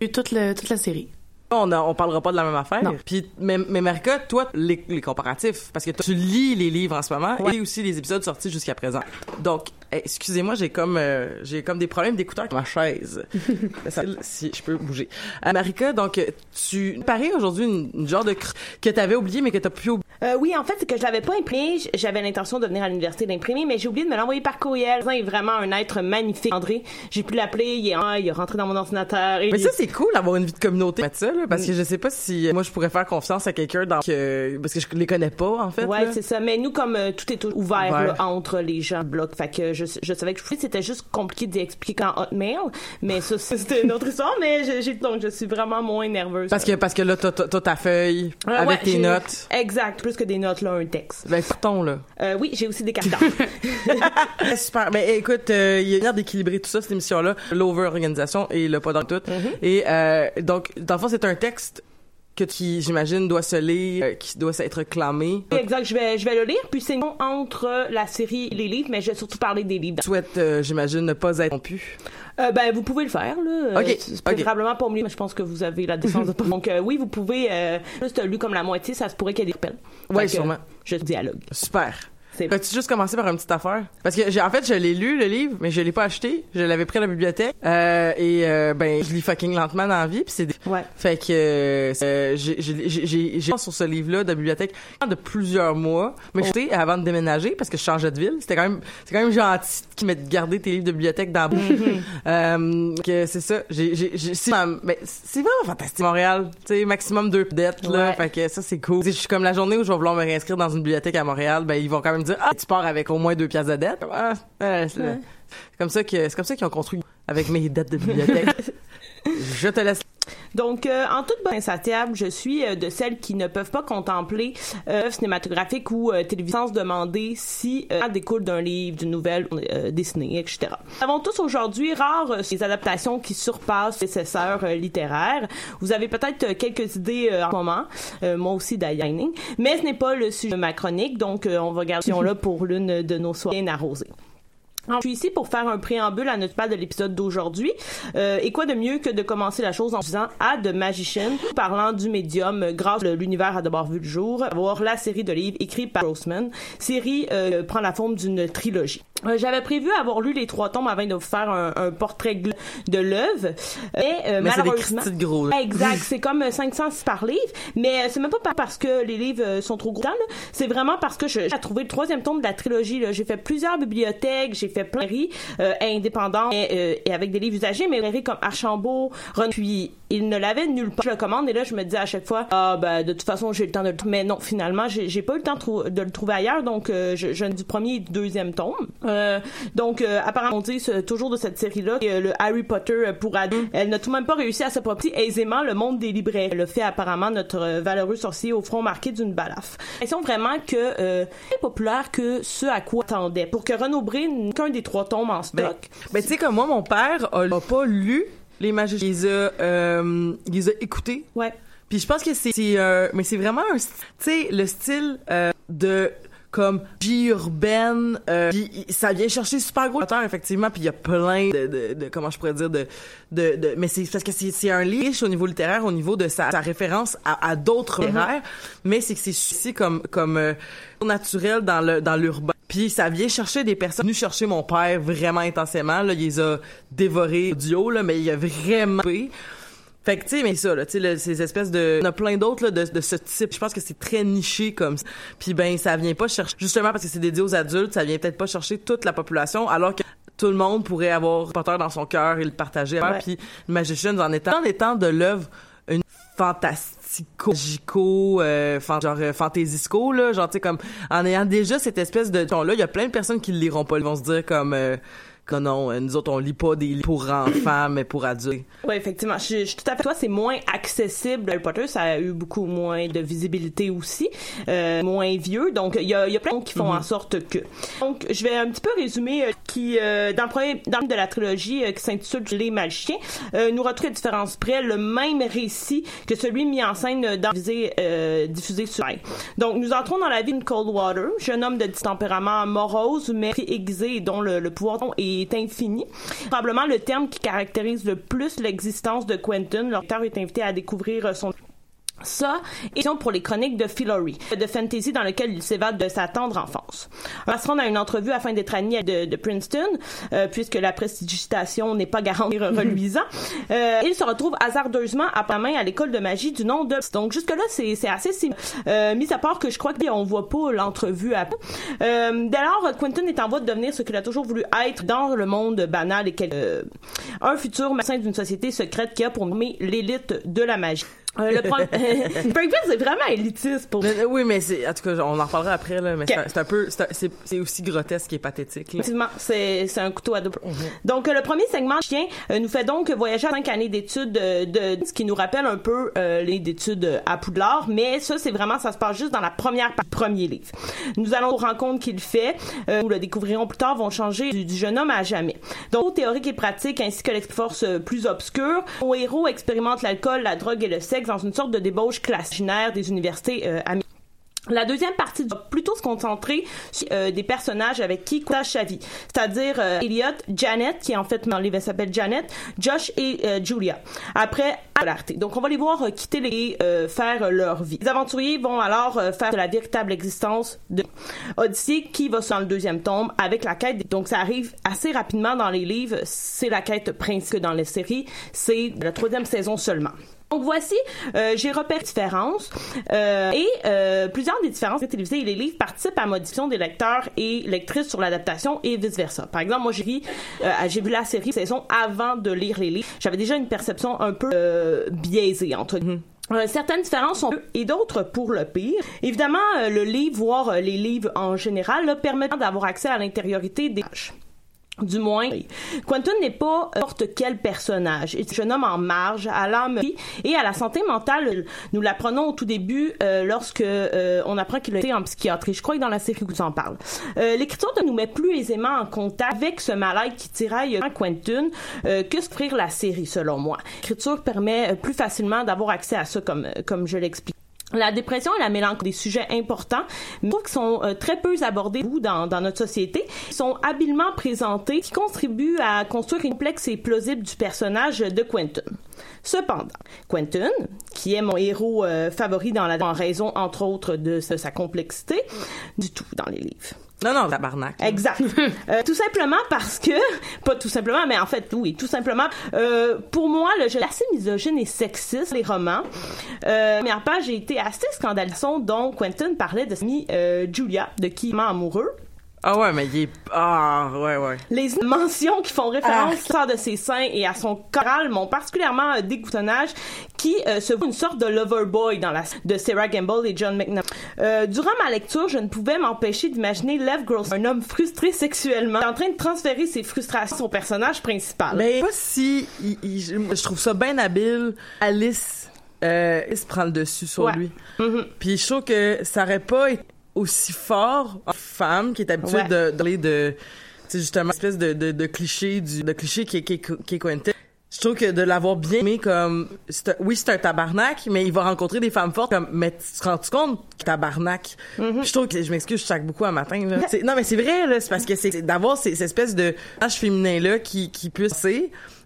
toute, le, toute la série. on, a- on parlera pas de la même affaire. Non. Puis, mais, mais Marika, toi, les, les comparatifs, parce que tu lis les livres en ce moment et aussi les épisodes sortis jusqu'à présent. Donc, eh, excusez-moi, j'ai comme euh, j'ai comme des problèmes d'écouteurs avec ma chaise. Ça- si je peux bouger. Euh, Marika, donc euh, tu parais aujourd'hui une, une genre de cr- que t'avais oublié mais que t'as plus oublié? Euh, oui, en fait, c'est que je l'avais pas imprimé. J'avais l'intention de venir à l'université d'imprimer, mais j'ai oublié de me l'envoyer par courriel. Il est vraiment un être magnifique. André, j'ai pu l'appeler. Il est, ah, il est rentré dans mon ordinateur. Et Mais ça c'est cool d'avoir une vie de communauté. Ça là, parce que je sais pas si euh, moi je pourrais faire confiance à quelqu'un dans que parce que je les connais pas en fait. Ouais, c'est ça. Mais nous, comme euh, tout est ouvert Ouvert. là, entre les gens bloc, fait que je, je savais que je pouvais. C'était juste compliqué d'expliquer en Hotmail, mais ça, c'était une autre histoire. Mais je- j'ai donc je suis vraiment moins nerveuse. Parce que parce que là t'as t'as- ta feuille Euh, avec ouais, tes notes. Exact, plus que des notes là, un texte. Ben partons là. Euh, oui, j'ai aussi des cartons. Ah, Super. Ben écoute, euh, il y a une manière d'équilibrer tout ça cette émission-là, l'over-organisation et le pas dans tout. Mm-hmm. Et euh, donc, dans le fond, c'est un texte que qui, j'imagine, doit se lire, euh, qui doit être clamé. Oui, exact, je vais, je vais le lire. Puis c'est non entre la série et les livres, mais je vais surtout parler des livres. Souhaite, euh, j'imagine, ne pas être rompu. Euh, ben, vous pouvez le faire, là. Ok, Euh, c'est ok. probablement pas mieux, mais je pense que vous avez la défense de. Donc, euh, oui, vous pouvez, euh, juste lu comme la moitié, ça se pourrait qu'il y ait des rappels. Que, sûrement. Je dialogue. Super. Peux-tu juste commencer par une petite affaire? Parce que, j'ai, en fait, je l'ai lu, le livre, mais je l'ai pas acheté. Je l'avais pris à la bibliothèque. Euh, et, euh, ben, je lis fucking lentement dans la vie, puis c'est des... Ouais. Fait que, euh, j'ai, j'ai, j'ai, sur ce livre-là de la bibliothèque de plusieurs mois. Mais je sais, avant de déménager, parce que je changeais de ville, c'était quand même, c'est quand même gentil qui m'ait gardé tes livres de bibliothèque dans la bouche. que c'est ça. J'ai, j'ai, j'ai, c'est, ben, c'est vraiment fantastique. Montréal, tu sais, maximum deux dettes, là. Ouais. Fait que ça, c'est cool. Je suis comme la journée où je vais vouloir me réinscrire dans une bibliothèque à Montréal, ben, ils vont quand même dire, ah, tu pars avec au moins deux pièces de dette. Ah, ouais, c'est Ouais. comme ça que, c'est comme ça qu'ils ont construit avec mes dettes de bibliothèque. je te laisse. Donc, euh, en toute bonne insatiable, je suis euh, de celles qui ne peuvent pas contempler euh, cinématographique ou euh, télévision sans se demander si euh, elle découle d'un livre, d'une nouvelle euh, dessinée, etc. Nous avons tous aujourd'hui rares euh, les adaptations qui surpassent les nécessaires euh, littéraires. Vous avez peut-être euh, quelques idées euh, en ce moment, euh, moi aussi d'ailleurs, mais ce n'est pas le sujet de ma chronique, donc euh, on va garder là pour l'une de nos soirées bien arrosées. Alors, je suis ici pour faire un préambule à notre pas de l'épisode d'aujourd'hui. Euh, et quoi de mieux que de commencer la chose en disant à The Magician, parlant du médium euh, grâce à l'univers à d'abord vu le jour, voir la série de livres écrits par Grossman. Série euh, prend la forme d'une trilogie. Euh, J'avais prévu avoir lu les trois tomes avant de vous faire un, un portrait de l'œuvre, mais, euh, Mais des malheureusement, gros, là. exact, c'est comme euh, 500 par livre, mais c'est même pas par- parce que les livres sont trop gros, c'est vraiment parce que j'ai trouvé le troisième tome de la trilogie. J'ai fait plusieurs bibliothèques, j'ai fait plein de librairies, euh, indépendants et, euh, et avec des livres usagés, mais librairies comme Archambault, Ron, puis il ne l'avait nulle part. Je le commande et là je me disais à chaque fois, ah ben de toute façon j'ai le temps de le trouver, mais non finalement j'ai pas eu le temps de, le trouver ailleurs, donc euh, je, je du premier et du deuxième tome. Euh, donc apparemment on dit toujours de cette série-là, que le Harry Potter pour ados, elle n'a tout de même pas réussi à s'approprier aisément le monde des libraires. Le fait apparemment notre valeureux sorcier au front marqué d'une balafre. L'impression vraiment que euh, populaire que ce à quoi attendait pour que Renaud Bré des trois tomes en stock. Ben, ben tu sais comme moi, mon père a, a pas lu les magiciens. Il les a, euh, il les a écoutés. Ouais. Puis je pense que c'est, euh, mais c'est vraiment un, tu sais, le style euh, de comme vie urbaine euh, puis ça vient chercher super gros effectivement puis il y a plein de, de, de, comment je pourrais dire de de, de mais c'est parce que c'est un livre riche au niveau littéraire au niveau de sa, sa référence à, à d'autres Mhm. littéraires mais c'est que c'est aussi comme comme euh, naturel dans le dans l'urbain puis ça vient chercher des personnes venu chercher mon père vraiment intensément là il les a dévorés audio là mais il a vraiment fait que, tu sais, mais ça, là, tu sais, ces espèces de... Il y en a plein d'autres, là, de, de ce type. Je pense que c'est très niché comme ça. Puis ben, ça vient pas chercher... Justement parce que c'est dédié aux adultes, ça vient peut-être pas chercher toute la population, alors que tout le monde pourrait avoir Harry Potter dans son cœur et le partager. Ouais. Puis Magician, en étant, en étant de l'œuvre une fantastico euh, fan- genre euh, fantaisisco là. Genre tu sais comme en ayant déjà cette espèce de là il y a plein de personnes qui le liront pas. Ils vont se dire comme euh, que non euh, nous autres on lit pas des livres pour enfants mais pour adultes Oui, effectivement. Je, je suis tout à fait. Toi, c'est moins accessible. Harry Potter, ça a eu beaucoup moins de visibilité aussi, euh, moins vieux. Donc, il y a, y a plein de choses qui font Mhm. en sorte que. Donc, je vais un petit peu résumer euh, qui euh, dans le premier dans le de la trilogie qui s'intitule Les Magiciens, nous retrouve à différence près le même récit que celui mis en scène dans diffusé, euh, diffusé sur Rai. Donc, nous entrons dans la vie de Coldwater, jeune homme de tempérament morose mais aiguisé et dont le, le pouvoir est infini. Probablement le terme qui caractérise le plus l'existence de Quentin. L'auteur est invité à découvrir euh, son ça, et pour les chroniques de Fillory, de fantasy dans lequel il s'évade de sa tendre enfance. On va se rendre à une entrevue afin d'être admis de, de Princeton, euh, puisque la prestigitation n'est pas garantie reluisant. Euh, il se retrouve hasardeusement à pas main à l'école de magie du nom de... Donc jusque-là, c'est c'est assez simple. Euh, mis à part que je crois qu'on voit pas l'entrevue à euh, Dès lors, Quentin est en voie de devenir ce qu'il a toujours voulu être dans le monde banal et quel, euh, un futur médecin d'une société secrète qui a pour nommer l'élite de la magie. Euh, le problème, c'est vraiment élitiste pour. Mais, oui, mais c'est, en tout cas, on en reparlera après, là, mais c'est un- peu, c'est aussi grotesque et pathétique. Effectivement, c'est c'est un couteau à double. Donc, euh, le premier segment chien euh, nous fait donc voyager à cinq années d'études euh, de, ce qui nous rappelle un peu euh, les d'études euh, à Poudlard, mais ça, c'est vraiment, ça se passe juste dans la première partie premier livre. Nous allons aux rencontres qu'il fait, euh, nous le découvrirons plus tard, vont changer du, du jeune homme à jamais. Donc, théorique et pratique, ainsi que l'expérience euh, plus obscure, nos héros expérimentent l'alcool, la drogue et le sexe dans une sorte de débauche classique des universités euh, américaines. La deuxième partie va plutôt se concentrer sur euh, des personnages avec qui partage sa vie, c'est-à-dire euh, Elliot, Janet, qui en fait dans le livre elle s'appelle Janet, Josh et euh, Julia. Après scolarité. Donc on va les voir euh, quitter les et faire leur vie. Les aventuriers vont alors faire la véritable existence de Odyssey qui va sur le deuxième tome avec la quête. Donc ça arrive assez rapidement dans les livres. C'est la quête principale dans les séries. C'est la troisième saison seulement. Donc voici, euh, j'ai repéré différences euh, et euh, plusieurs des différences télévisées et les livres participent à la modification des lecteurs et lectrices sur l'adaptation et vice versa. Par exemple, moi j'ai vu, euh, j'ai vu la série saison avant de lire les livres. J'avais déjà une perception un peu euh, biaisée entre euh, certaines différences sont et d'autres pour le pire. Évidemment, euh, le livre, voire euh, les livres en général, là, permettent d'avoir accès à l'intériorité des pages. Du moins, Quentin n'est pas euh, n'importe quel personnage. Il est un homme en marge, à l'âme et à la santé mentale. Nous l'apprenons au tout début euh, lorsque euh, on apprend qu'il a été en psychiatrie. Je crois que dans la série où tu en parles. Euh, L'écriture nous met plus aisément en contact avec ce malade qui tiraille Quentin que s'offrir la série, selon moi. L'écriture permet plus facilement d'avoir accès à ça, comme, comme je l'explique. La dépression et la mélancolie, des sujets importants, mais je trouve qu'ils sont euh, très peu abordés dans, dans notre société. Sont habilement présentés, qui contribuent à construire une complexe et plausible du personnage de Quentin. Cependant, Quentin, qui est mon héros euh, favori dans la en raison entre autres de sa complexité, du tout dans les livres. Non, non, tabarnak. Exact. Euh, tout simplement parce que, pas tout simplement, mais en fait, oui, tout simplement, euh, pour moi, le jeu est assez misogyne et sexiste, les romans. Euh, première page, j'ai été assez scandalisant dont Quentin parlait de sa amie euh, Julia, de qui il est amoureux. Ah ouais, mais il est... Ah, ouais, ouais. Les mentions qui font référence à de ses seins et à son choral m'ont particulièrement euh, dégoûtonnage, qui euh, se voit une sorte de lover boy dans la de Sarah Gamble et John McNamara. Euh, durant ma lecture, je ne pouvais m'empêcher d'imaginer Lev Gross, un homme frustré sexuellement, en train de transférer ses frustrations à son personnage principal. Mais pas si... il- il- je je trouve ça bien habile. Alice... Euh, Alice prend le dessus sur Ouais. lui. Mhm. Puis je trouve que ça aurait pas été aussi fort en femme qui est habituée Ouais. de d'aller de, sais justement espèce de, de, de cliché du de cliché qui est qui qui Quentin. Je trouve que de l'avoir bien aimé comme un- oui c'est un tabarnak mais il va rencontrer des femmes fortes comme mais tu te rends -tu compte tabarnak? Mm-hmm. je trouve que je m'excuse je sac beaucoup un matin là. Non mais c'est vrai là c'est parce que c'est d'avoir cette espèce de personnage féminin là qui qui puisse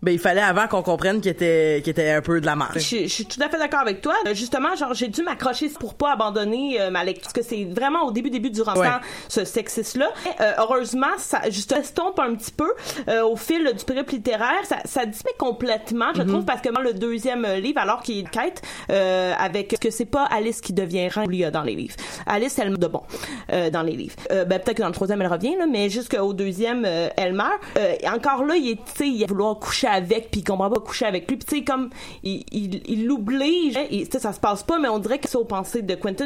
ben il fallait avant qu'on comprenne qu'il était qu'il était un peu de la merde Je, je suis tout à fait d'accord avec toi. Euh, Justement, genre, j'ai dû m'accrocher pour pas abandonner euh, ma lecture. Parce que c'est vraiment au début, début du roman, Ouais. ce sexisme-là. Et, euh, heureusement, ça juste estompe un petit peu euh, au fil du périple littéraire. Ça, ça disparaît complètement, je Mhm. trouve, parce que dans le deuxième euh, livre, alors qu'il quête euh, avec que c'est pas Alice qui devient Julia dans les livres. Alice, elle meurt de bon euh, dans les livres. Euh, ben, peut-être que dans le troisième, elle revient, là, mais jusqu'au deuxième, elle meurt. Euh, encore là, il est, tu sais, il va vouloir coucher avec, puis il comprend pas coucher avec lui. Puis tu sais, comme il, il, il l'oblige, tu sais, ça se passe pas, mais on dirait que c'est aux pensées de Quentin.